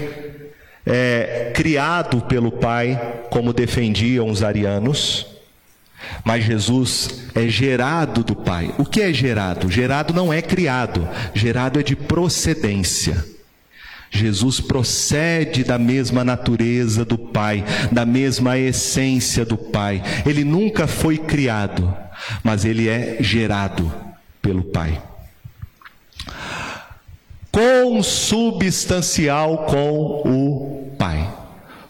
é, criado pelo Pai, como defendiam os arianos, mas Jesus é gerado do Pai. O que é gerado? Gerado não é criado, gerado é de procedência. Jesus procede da mesma natureza do Pai, da mesma essência do Pai. Ele nunca foi criado, mas ele é gerado pelo Pai consubstancial com o Pai.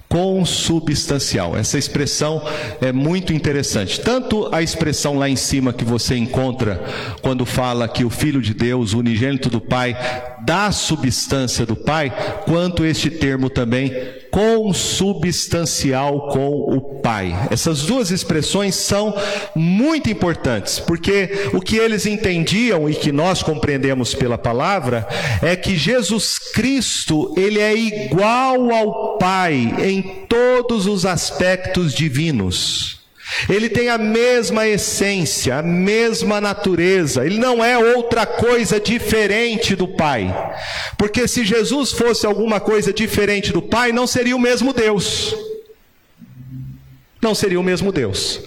Consubstancial. Essa expressão é muito interessante. Tanto a expressão lá em cima que você encontra quando fala que o Filho de Deus, o unigênito do Pai, dá substância do Pai, quanto este termo também consubstancial com o Pai. Essas duas expressões são muito importantes, porque o que eles entendiam e que nós compreendemos pela palavra é que Jesus Cristo, ele é igual ao Pai em todos os aspectos divinos. Ele tem a mesma essência, a mesma natureza, ele não é outra coisa diferente do Pai. Porque se Jesus fosse alguma coisa diferente do Pai, não seria o mesmo Deus. Não seria o mesmo Deus.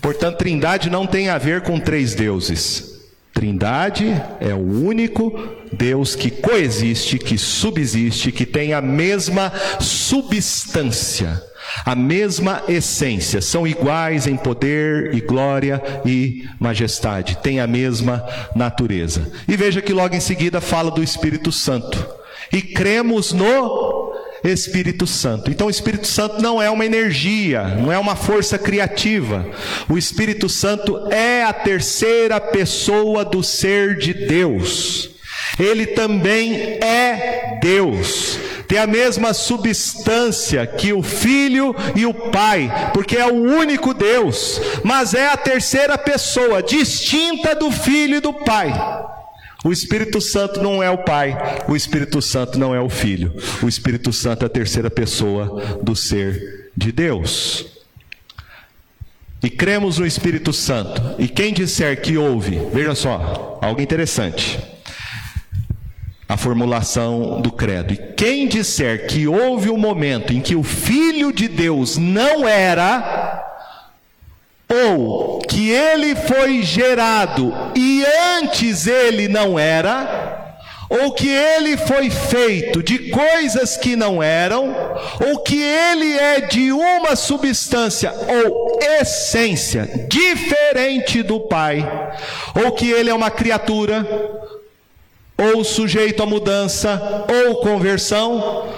Portanto, Trindade não tem a ver com três deuses. Trindade é o único Deus que coexiste, que subsiste, que tem a mesma substância a mesma essência, são iguais em poder e glória e majestade, têm a mesma natureza. E veja que logo em seguida fala do Espírito Santo. E cremos no Espírito Santo. Então, o Espírito Santo não é uma energia, não é uma força criativa. O Espírito Santo é a terceira pessoa do ser de Deus. Ele também é Deus. Tem a mesma substância que o Filho e o Pai, porque é o único Deus, mas é a terceira pessoa, distinta do Filho e do Pai. O Espírito Santo não é o Pai, o Espírito Santo não é o Filho, o Espírito Santo é a terceira pessoa do ser de Deus. E cremos no Espírito Santo. E quem disser que ouve, veja só, algo interessante. A formulação do credo. E quem disser que houve um momento em que o Filho de Deus não era, ou que ele foi gerado e antes ele não era, ou que ele foi feito de coisas que não eram, ou que ele é de uma substância ou essência diferente do Pai, ou que ele é uma criatura, ou sujeito a mudança ou conversão,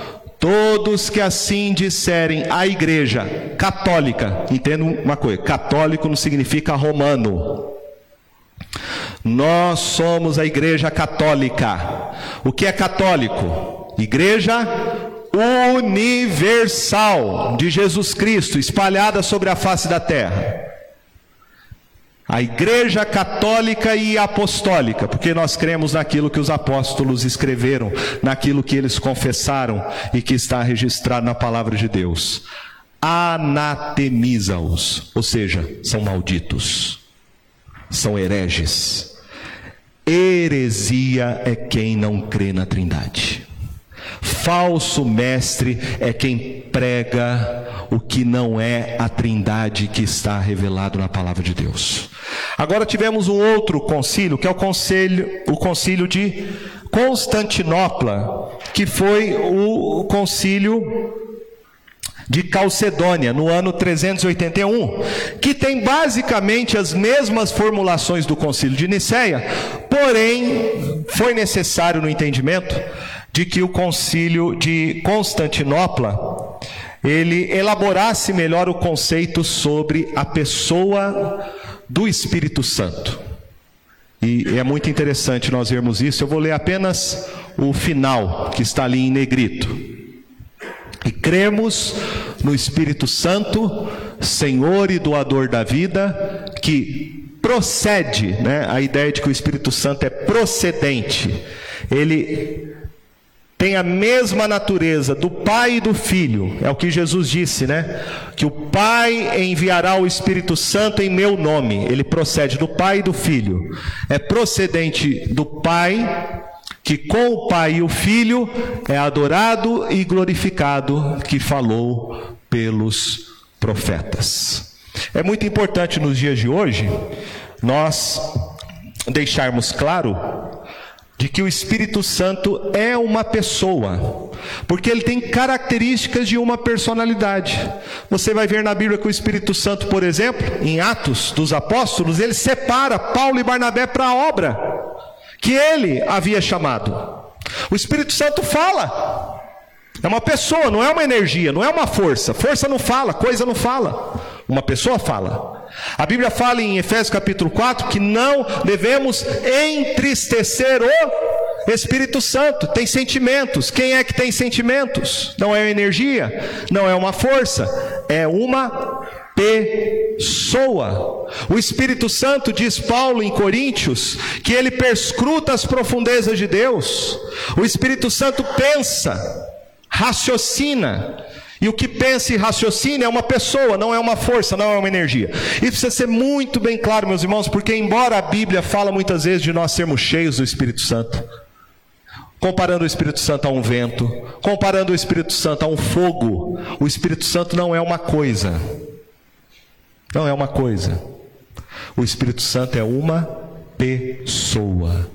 Todos que assim disserem a igreja católica, entenda uma coisa: católico não significa romano. Nós somos a igreja católica. O que é católico? Igreja universal de Jesus Cristo, espalhada sobre a face da terra a Igreja Católica e Apostólica, porque nós cremos naquilo que os apóstolos escreveram, naquilo que eles confessaram e que está registrado na palavra de Deus. Anatemiza-os, ou seja, são malditos, são hereges. Heresia é quem não crê na Trindade. Falso mestre é quem prega o que não é a Trindade que está revelado na palavra de Deus. Agora tivemos um outro concílio, que é o concílio, o concílio de Constantinopla, que foi o concílio de Calcedônia, no ano 381, que tem basicamente as mesmas formulações do concílio de Nicéia, porém foi necessário no entendimento de que o concílio de Constantinopla ele elaborasse melhor o conceito sobre a pessoa do Espírito Santo. E é muito interessante nós vermos isso. Eu vou ler apenas o final, que está ali em negrito. E cremos no Espírito Santo, Senhor e doador da vida, que procede, né? a ideia de que o Espírito Santo é procedente. Ele tem a mesma natureza do Pai e do Filho, é o que Jesus disse, né? Que o Pai enviará o Espírito Santo em meu nome, ele procede do Pai e do Filho, é procedente do Pai, que com o Pai e o Filho é adorado e glorificado, que falou pelos profetas. É muito importante nos dias de hoje nós deixarmos claro de que o Espírito Santo é uma pessoa, porque ele tem características de uma personalidade. Você vai ver na Bíblia que o Espírito Santo, por exemplo, em Atos dos Apóstolos, ele separa Paulo e Barnabé para a obra que ele havia chamado. O Espírito Santo fala. É uma pessoa, não é uma energia, não é uma força. Força não fala, coisa não fala. Uma pessoa fala. A Bíblia fala em Efésios capítulo 4 que não devemos entristecer o Espírito Santo. Tem sentimentos. Quem é que tem sentimentos? Não é energia, não é uma força, é uma pessoa. O Espírito Santo, diz Paulo em Coríntios, que ele perscruta as profundezas de Deus. O Espírito Santo pensa, raciocina. E o que pensa e raciocina é uma pessoa, não é uma força, não é uma energia. Isso precisa ser muito bem claro, meus irmãos, porque embora a Bíblia fala muitas vezes de nós sermos cheios do Espírito Santo, comparando o Espírito Santo a um vento, comparando o Espírito Santo a um fogo, o Espírito Santo não é uma coisa. Não é uma coisa. O Espírito Santo é uma pessoa.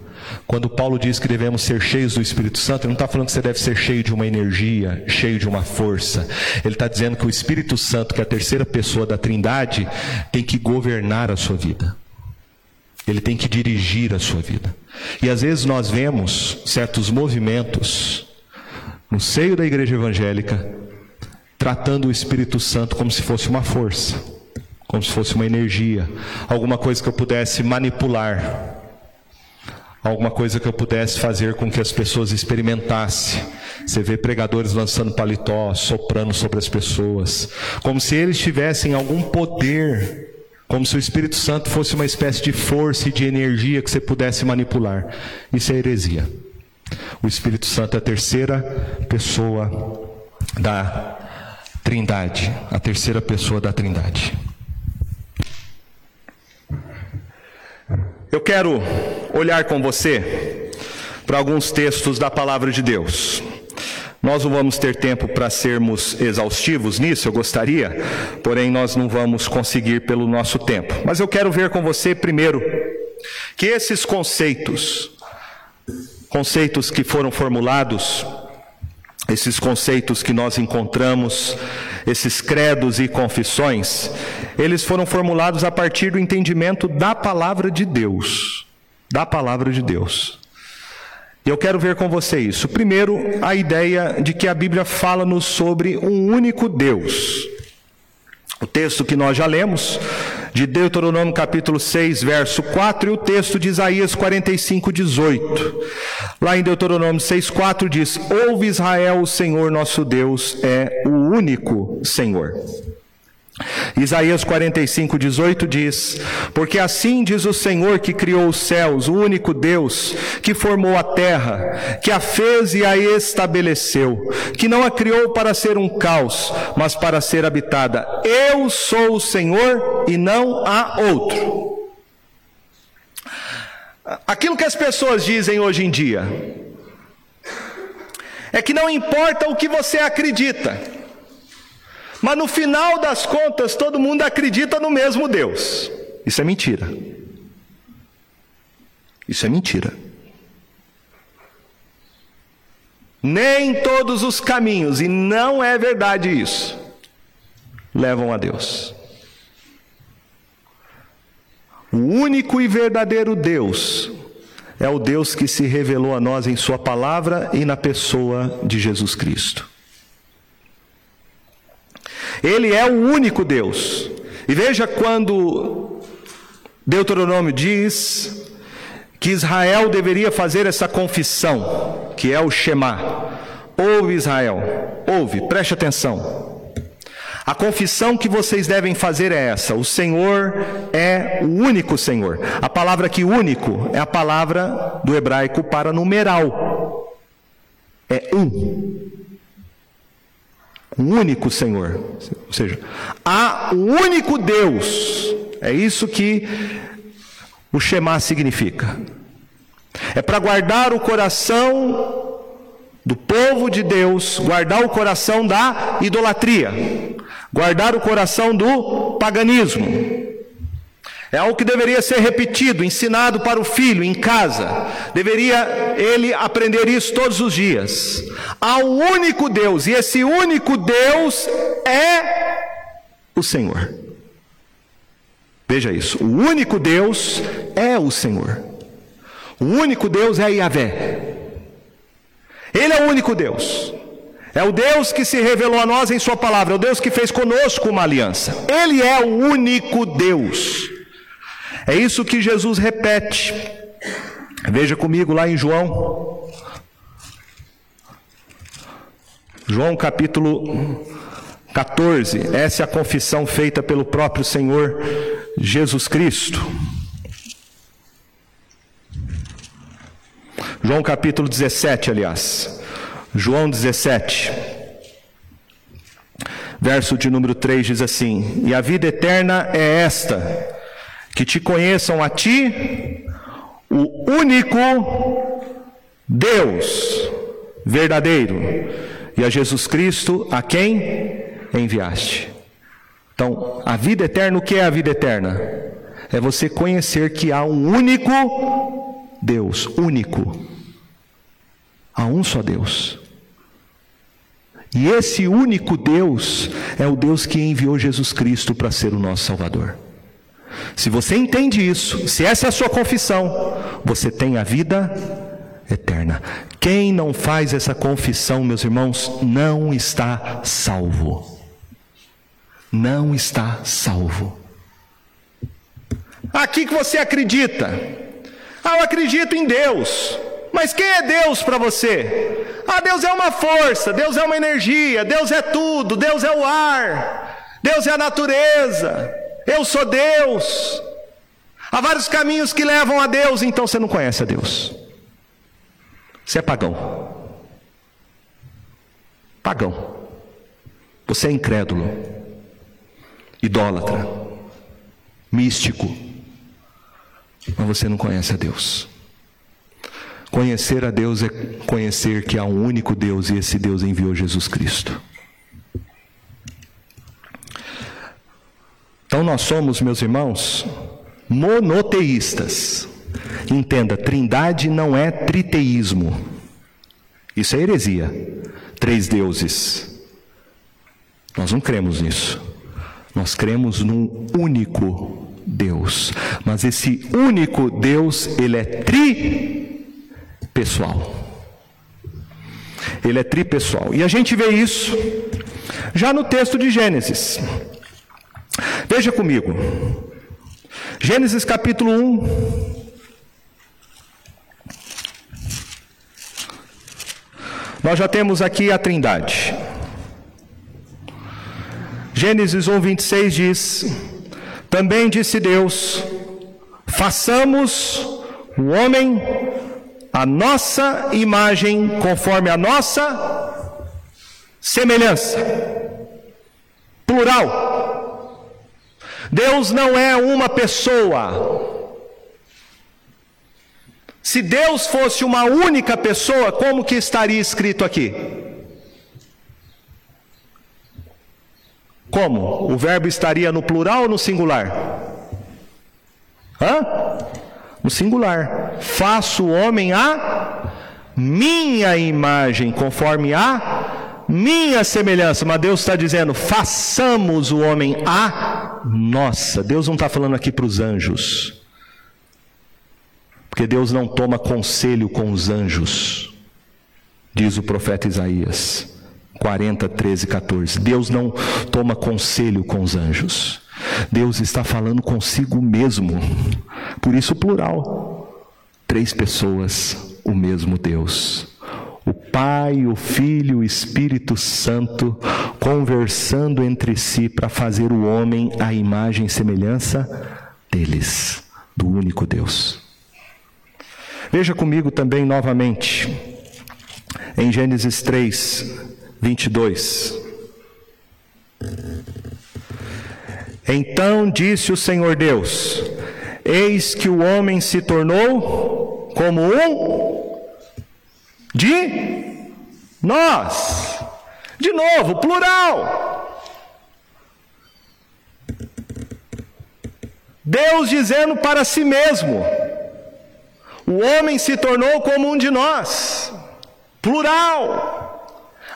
Quando Paulo diz que devemos ser cheios do Espírito Santo, ele não está falando que você deve ser cheio de uma energia, cheio de uma força. Ele está dizendo que o Espírito Santo, que é a terceira pessoa da Trindade, tem que governar a sua vida. Ele tem que dirigir a sua vida. E às vezes nós vemos certos movimentos no seio da igreja evangélica, tratando o Espírito Santo como se fosse uma força, como se fosse uma energia, alguma coisa que eu pudesse manipular, alguma coisa que eu pudesse fazer com que as pessoas experimentassem. Você vê pregadores lançando paletó, soprando sobre as pessoas, como se eles tivessem algum poder como se o Espírito Santo fosse uma espécie de força e de energia que você pudesse manipular. Isso é heresia. O Espírito Santo é a terceira pessoa da Trindade, a terceira pessoa da Trindade. Eu quero olhar com você para alguns textos da palavra de Deus. Nós não vamos ter tempo para sermos exaustivos nisso, eu gostaria, porém nós não vamos conseguir pelo nosso tempo. Mas eu quero ver com você primeiro que esses conceitos, conceitos que foram formulados, esses conceitos que nós encontramos, esses credos e confissões, eles foram formulados a partir do entendimento da palavra de Deus. Da palavra de Deus. Eu quero ver com você isso. Primeiro, a ideia de que a Bíblia fala-nos sobre um único Deus. O texto que nós já lemos, de Deuteronômio capítulo 6, verso 4, e o texto de Isaías 45, 18. Lá em Deuteronômio 6, 4 diz: Ouve Israel, o Senhor nosso Deus é o único Senhor. Isaías 45, 18 diz: Porque assim diz o Senhor que criou os céus, o único Deus, que formou a terra, que a fez e a estabeleceu, que não a criou para ser um caos, mas para ser habitada. Eu sou o Senhor e não há outro. Aquilo que as pessoas dizem hoje em dia é que não importa o que você acredita, mas no final das contas, todo mundo acredita no mesmo Deus. Isso é mentira. Isso é mentira. Nem todos os caminhos, e não é verdade isso, levam a Deus. O único e verdadeiro Deus é o Deus que se revelou a nós em Sua palavra e na pessoa de Jesus Cristo. Ele é o único Deus. E veja quando Deuteronômio diz que Israel deveria fazer essa confissão, que é o Shema. Ouve Israel, ouve, preste atenção. A confissão que vocês devem fazer é essa: o Senhor é o único Senhor. A palavra aqui único é a palavra do hebraico para numeral. É um um único Senhor. Ou seja, há um único Deus. É isso que o Shema significa. É para guardar o coração do povo de Deus, guardar o coração da idolatria, guardar o coração do paganismo. É algo que deveria ser repetido, ensinado para o filho em casa. Deveria ele aprender isso todos os dias. Há um único Deus, e esse único Deus é o Senhor. Veja isso: o único Deus é o Senhor. O único Deus é Yahvé. Ele é o único Deus. É o Deus que se revelou a nós em Sua palavra, é o Deus que fez conosco uma aliança. Ele é o único Deus. É isso que Jesus repete. Veja comigo lá em João. João capítulo 14. Essa é a confissão feita pelo próprio Senhor Jesus Cristo. João capítulo 17, aliás. João 17. Verso de número 3 diz assim: E a vida eterna é esta que te conheçam a ti, o único Deus verdadeiro, e a Jesus Cristo, a quem enviaste. Então, a vida eterna, o que é a vida eterna? É você conhecer que há um único Deus, único. Há um só Deus. E esse único Deus é o Deus que enviou Jesus Cristo para ser o nosso Salvador. Se você entende isso, se essa é a sua confissão, você tem a vida eterna. Quem não faz essa confissão, meus irmãos, não está salvo. Não está salvo. Aqui que você acredita. Ah, eu acredito em Deus. Mas quem é Deus para você? Ah, Deus é uma força, Deus é uma energia, Deus é tudo, Deus é o ar, Deus é a natureza, eu sou Deus. Há vários caminhos que levam a Deus, então você não conhece a Deus. Você é pagão. Pagão. Você é incrédulo, idólatra, místico, mas você não conhece a Deus. Conhecer a Deus é conhecer que há um único Deus e esse Deus enviou Jesus Cristo. Então nós somos, meus irmãos, monoteístas. Entenda, trindade não é triteísmo. Isso é heresia. Três deuses. Nós não cremos nisso. Nós cremos num único Deus. Mas esse único Deus, ele é tripessoal. Ele é tripessoal. E a gente vê isso já no texto de Gênesis. Veja comigo. Gênesis capítulo 1. Nós já temos aqui a Trindade. Gênesis 1, 26 diz: Também disse Deus: Façamos o homem a nossa imagem, conforme a nossa semelhança. Plural. Deus não é uma pessoa. Se Deus fosse uma única pessoa, como que estaria escrito aqui? Como? O verbo estaria no plural ou no singular? Hã? No singular. Faço o homem a minha imagem, conforme a minha semelhança. Mas Deus está dizendo: façamos o homem a nossa. Deus não está falando aqui para os anjos. Porque Deus não toma conselho com os anjos, diz o profeta Isaías. 40, 13, 14. Deus não toma conselho com os anjos. Deus está falando consigo mesmo. Por isso, plural. Três pessoas, o mesmo Deus. O Pai, o Filho o Espírito Santo conversando entre si para fazer o homem a imagem e semelhança deles, do único Deus. Veja comigo também novamente, em Gênesis 3, 22. Então disse o Senhor Deus: Eis que o homem se tornou como um de nós. De novo, plural. Deus dizendo para si mesmo: O homem se tornou como um de nós. Plural.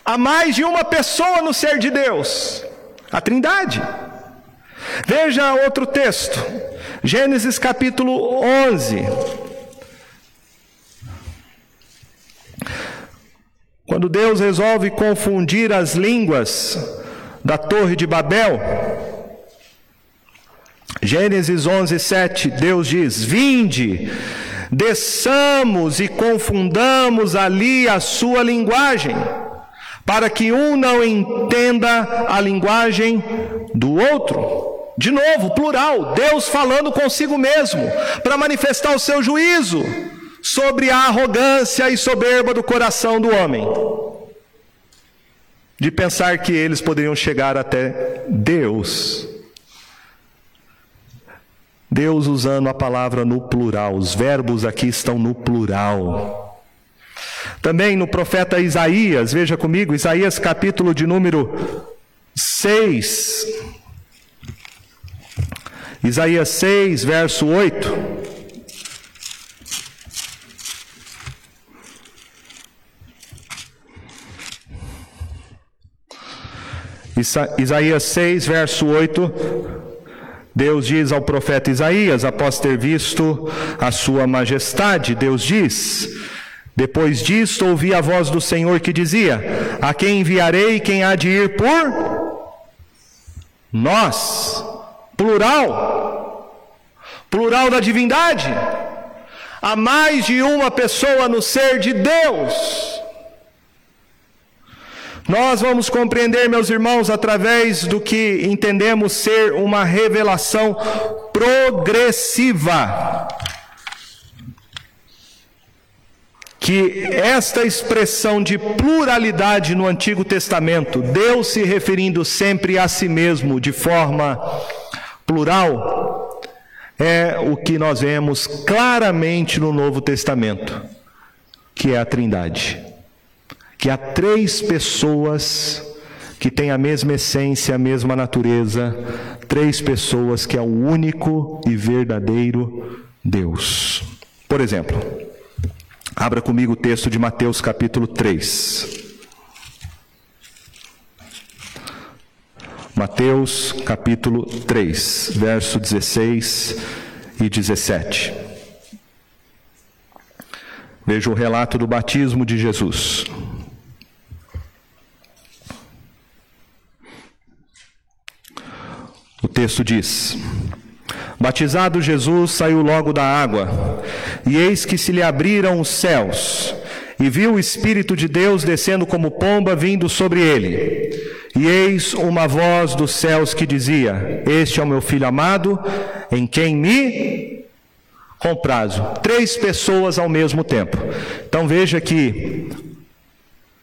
Há mais de uma pessoa no ser de Deus, a Trindade. Veja outro texto, Gênesis capítulo 11. Quando Deus resolve confundir as línguas da Torre de Babel, Gênesis 11, 7, Deus diz: Vinde, desçamos e confundamos ali a sua linguagem para que um não entenda a linguagem do outro. De novo, plural, Deus falando consigo mesmo, para manifestar o seu juízo sobre a arrogância e soberba do coração do homem, de pensar que eles poderiam chegar até Deus. Deus usando a palavra no plural, os verbos aqui estão no plural. Também no profeta Isaías, veja comigo, Isaías capítulo de número 6. Isaías 6, verso 8. Isaías 6, verso 8. Deus diz ao profeta Isaías, após ter visto a sua majestade, Deus diz: Depois disto, ouvi a voz do Senhor que dizia: A quem enviarei, quem há de ir por nós? Plural. Plural da divindade. Há mais de uma pessoa no ser de Deus. Nós vamos compreender, meus irmãos, através do que entendemos ser uma revelação progressiva. Que esta expressão de pluralidade no Antigo Testamento, Deus se referindo sempre a si mesmo de forma plural, é o que nós vemos claramente no Novo Testamento, que é a Trindade que há três pessoas que têm a mesma essência, a mesma natureza, três pessoas que é o único e verdadeiro Deus. Por exemplo, abra comigo o texto de Mateus capítulo 3. Mateus capítulo 3, verso 16 e 17. Veja o relato do batismo de Jesus. O texto diz: Batizado Jesus saiu logo da água, e eis que se lhe abriram os céus, e viu o Espírito de Deus descendo como pomba vindo sobre ele. E eis uma voz dos céus que dizia: Este é o meu filho amado, em quem me comprazo. Três pessoas ao mesmo tempo. Então veja que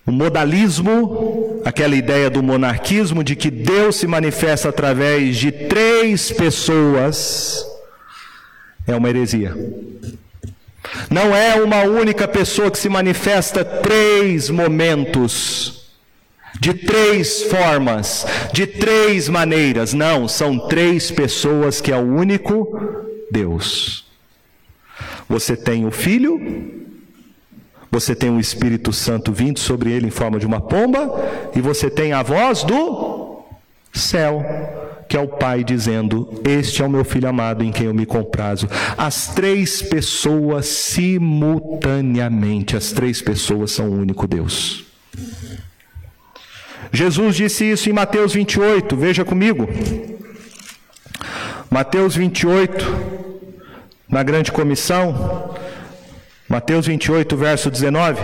o modalismo, aquela ideia do monarquismo de que Deus se manifesta através de três pessoas, é uma heresia. Não é uma única pessoa que se manifesta três momentos, de três formas, de três maneiras. Não, são três pessoas que é o único Deus. Você tem o Filho, você tem o Espírito Santo vindo sobre ele em forma de uma pomba, e você tem a voz do céu, que é o Pai dizendo: Este é o meu filho amado em quem eu me comprazo. As três pessoas simultaneamente, as três pessoas são o único Deus. Jesus disse isso em Mateus 28, veja comigo. Mateus 28, na grande comissão, Mateus 28, verso 19.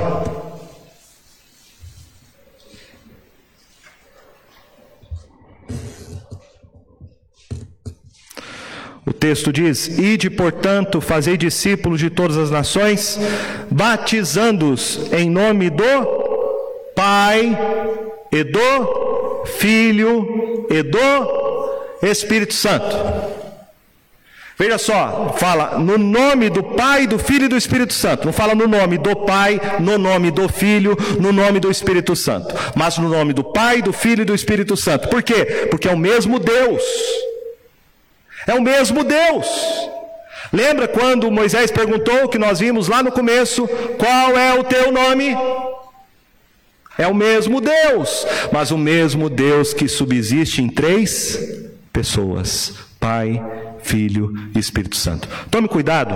O texto diz: Ide, portanto, fazei discípulos de todas as nações, batizando-os em nome do Pai e do Filho e do Espírito Santo Veja só, fala no nome do Pai, do Filho e do Espírito Santo. Não fala no nome do Pai, no nome do Filho, no nome do Espírito Santo. Mas no nome do Pai, do Filho e do Espírito Santo. Por quê? Porque é o mesmo Deus. É o mesmo Deus. Lembra quando Moisés perguntou, que nós vimos lá no começo, qual é o teu nome? É o mesmo Deus, mas o mesmo Deus que subsiste em três pessoas: Pai, Filho e Espírito Santo. Tome cuidado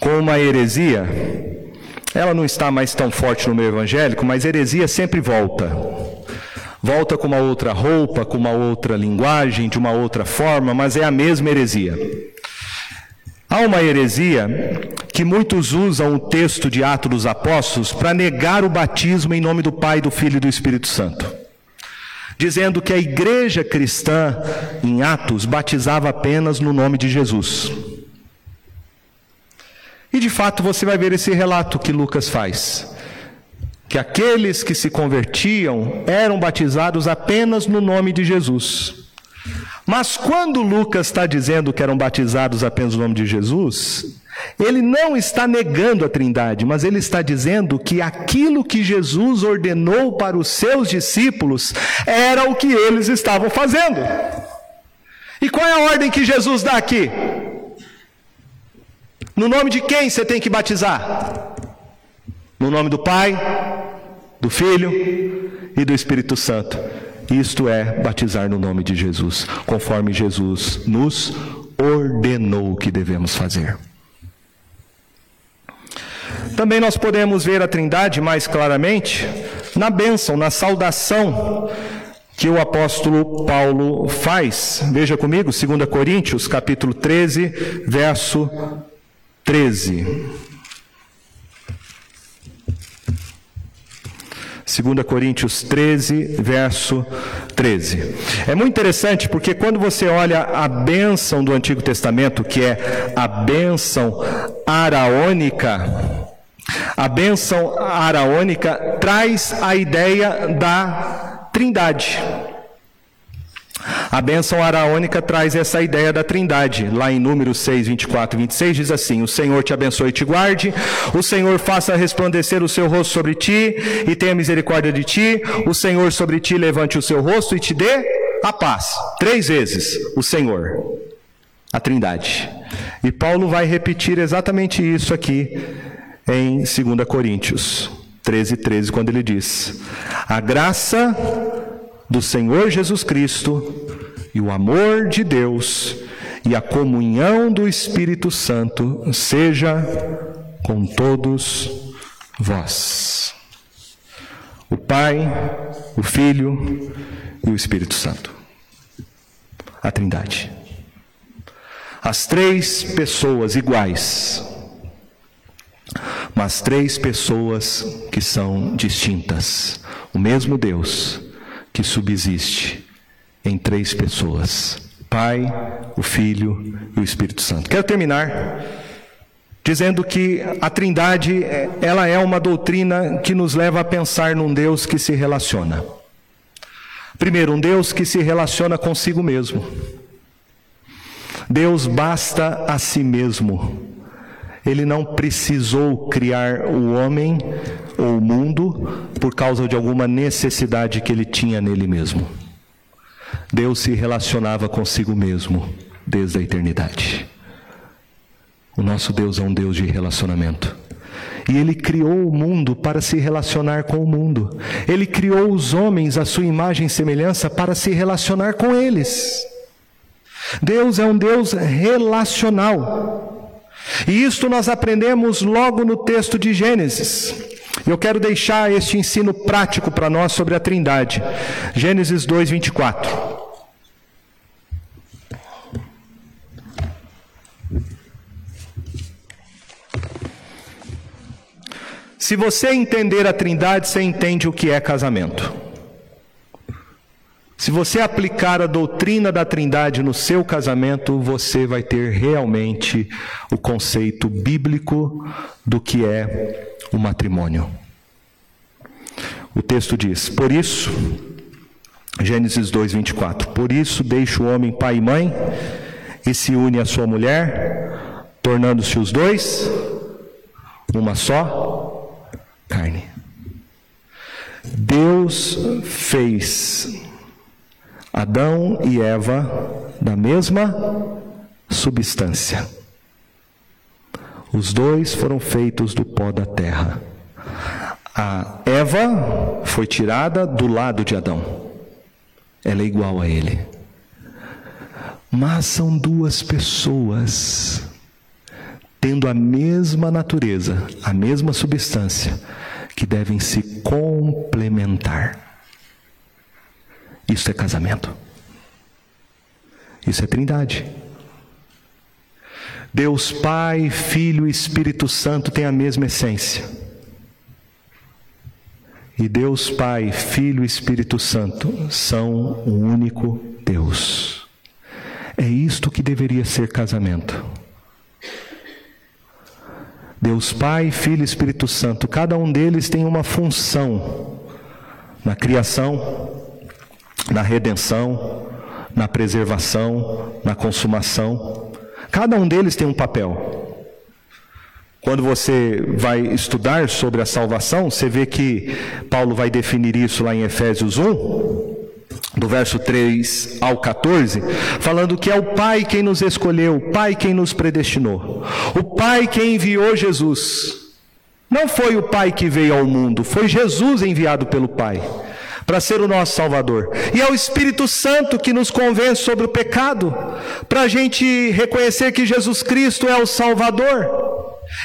com uma heresia. Ela não está mais tão forte no meio evangélico, mas heresia sempre volta. Volta com uma outra roupa, com uma outra linguagem, de uma outra forma, mas é a mesma heresia. Há uma heresia que muitos usam o texto de Atos dos Apóstolos para negar o batismo em nome do Pai, do Filho e do Espírito Santo dizendo que a igreja cristã em Atos batizava apenas no nome de Jesus. E de fato você vai ver esse relato que Lucas faz. Que aqueles que se convertiam eram batizados apenas no nome de Jesus. Mas quando Lucas está dizendo que eram batizados apenas no nome de Jesus, ele não está negando a Trindade, mas ele está dizendo que aquilo que Jesus ordenou para os seus discípulos era o que eles estavam fazendo. E qual é a ordem que Jesus dá aqui? No nome de quem você tem que batizar? No nome do Pai, do Filho e do Espírito Santo. Isto é batizar no nome de Jesus, conforme Jesus nos ordenou que devemos fazer. Também nós podemos ver a Trindade mais claramente na bênção, na saudação que o apóstolo Paulo faz. Veja comigo, 2 Coríntios, capítulo 13, verso 13. 2 Coríntios 13, verso 13. É muito interessante porque quando você olha a bênção do Antigo Testamento, que é a bênção araônica, a bênção araônica traz a ideia da trindade. A bênção araônica traz essa ideia da trindade. Lá em Números 6, 24 e 26 diz assim: O Senhor te abençoe e te guarde, o Senhor faça resplandecer o seu rosto sobre ti e tenha misericórdia de ti, o Senhor sobre ti levante o seu rosto e te dê a paz. Três vezes o Senhor, a trindade. E Paulo vai repetir exatamente isso aqui em 2 Coríntios 13, 13, quando ele diz: A graça do Senhor Jesus Cristo e o amor de Deus e a comunhão do Espírito Santo seja com todos vós. O Pai, o Filho e o Espírito Santo. A Trindade. As três pessoas iguais, mas três pessoas que são distintas. O mesmo Deus que subsiste em três pessoas: Pai, o Filho e o Espírito Santo. Quero terminar dizendo que a Trindade, ela é uma doutrina que nos leva a pensar num Deus que se relaciona. Primeiro, um Deus que se relaciona consigo mesmo. Deus basta a si mesmo. Ele não precisou criar o homem ou o mundo por causa de alguma necessidade que ele tinha nele mesmo. Deus se relacionava consigo mesmo desde a eternidade. O nosso Deus é um Deus de relacionamento. E ele criou o mundo para se relacionar com o mundo. Ele criou os homens à sua imagem e semelhança para se relacionar com eles. Deus é um Deus relacional. E isto nós aprendemos logo no texto de Gênesis. Eu quero deixar este ensino prático para nós sobre a Trindade. Gênesis 2, 24. Se você entender a Trindade, você entende o que é casamento. Se você aplicar a doutrina da Trindade no seu casamento, você vai ter realmente o conceito bíblico do que é o matrimônio. O texto diz: Por isso, Gênesis 2:24, por isso deixa o homem pai e mãe e se une à sua mulher, tornando-se os dois uma só carne. Deus fez Adão e Eva da mesma substância. Os dois foram feitos do pó da terra. A Eva foi tirada do lado de Adão. Ela é igual a ele. Mas são duas pessoas tendo a mesma natureza, a mesma substância, que devem se complementar. Isso é casamento. Isso é trindade. Deus Pai, Filho e Espírito Santo têm a mesma essência. E Deus Pai, Filho e Espírito Santo são um único Deus. É isto que deveria ser casamento. Deus Pai, Filho e Espírito Santo, cada um deles tem uma função na criação, na redenção, na preservação, na consumação. Cada um deles tem um papel. Quando você vai estudar sobre a salvação, você vê que Paulo vai definir isso lá em Efésios 1, do verso 3 ao 14, falando que é o Pai quem nos escolheu, o Pai quem nos predestinou, o Pai quem enviou Jesus. Não foi o Pai que veio ao mundo, foi Jesus enviado pelo Pai para ser o nosso Salvador. E é o Espírito Santo que nos convence sobre o pecado, para a gente reconhecer que Jesus Cristo é o Salvador.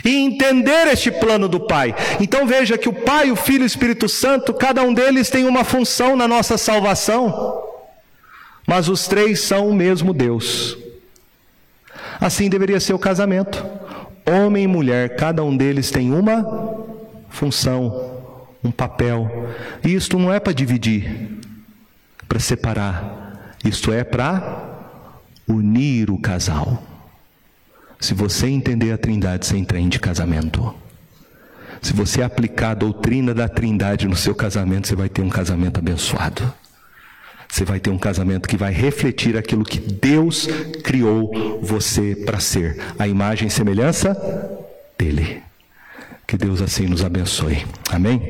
e entender este plano do Pai. Então veja que o Pai, o Filho e o Espírito Santo, cada um deles tem uma função na nossa salvação, mas os três são o mesmo Deus. Assim deveria ser o casamento. Homem e mulher, cada um deles tem uma função, um papel. E isto não é para dividir, para separar. Isto é para unir o casal. Se você entender a Trindade, você entende casamento. Se você aplicar a doutrina da Trindade no seu casamento, você vai ter um casamento abençoado. Você vai ter um casamento que vai refletir aquilo que Deus criou você para ser, a imagem e semelhança dele. Que Deus assim nos abençoe. Amém?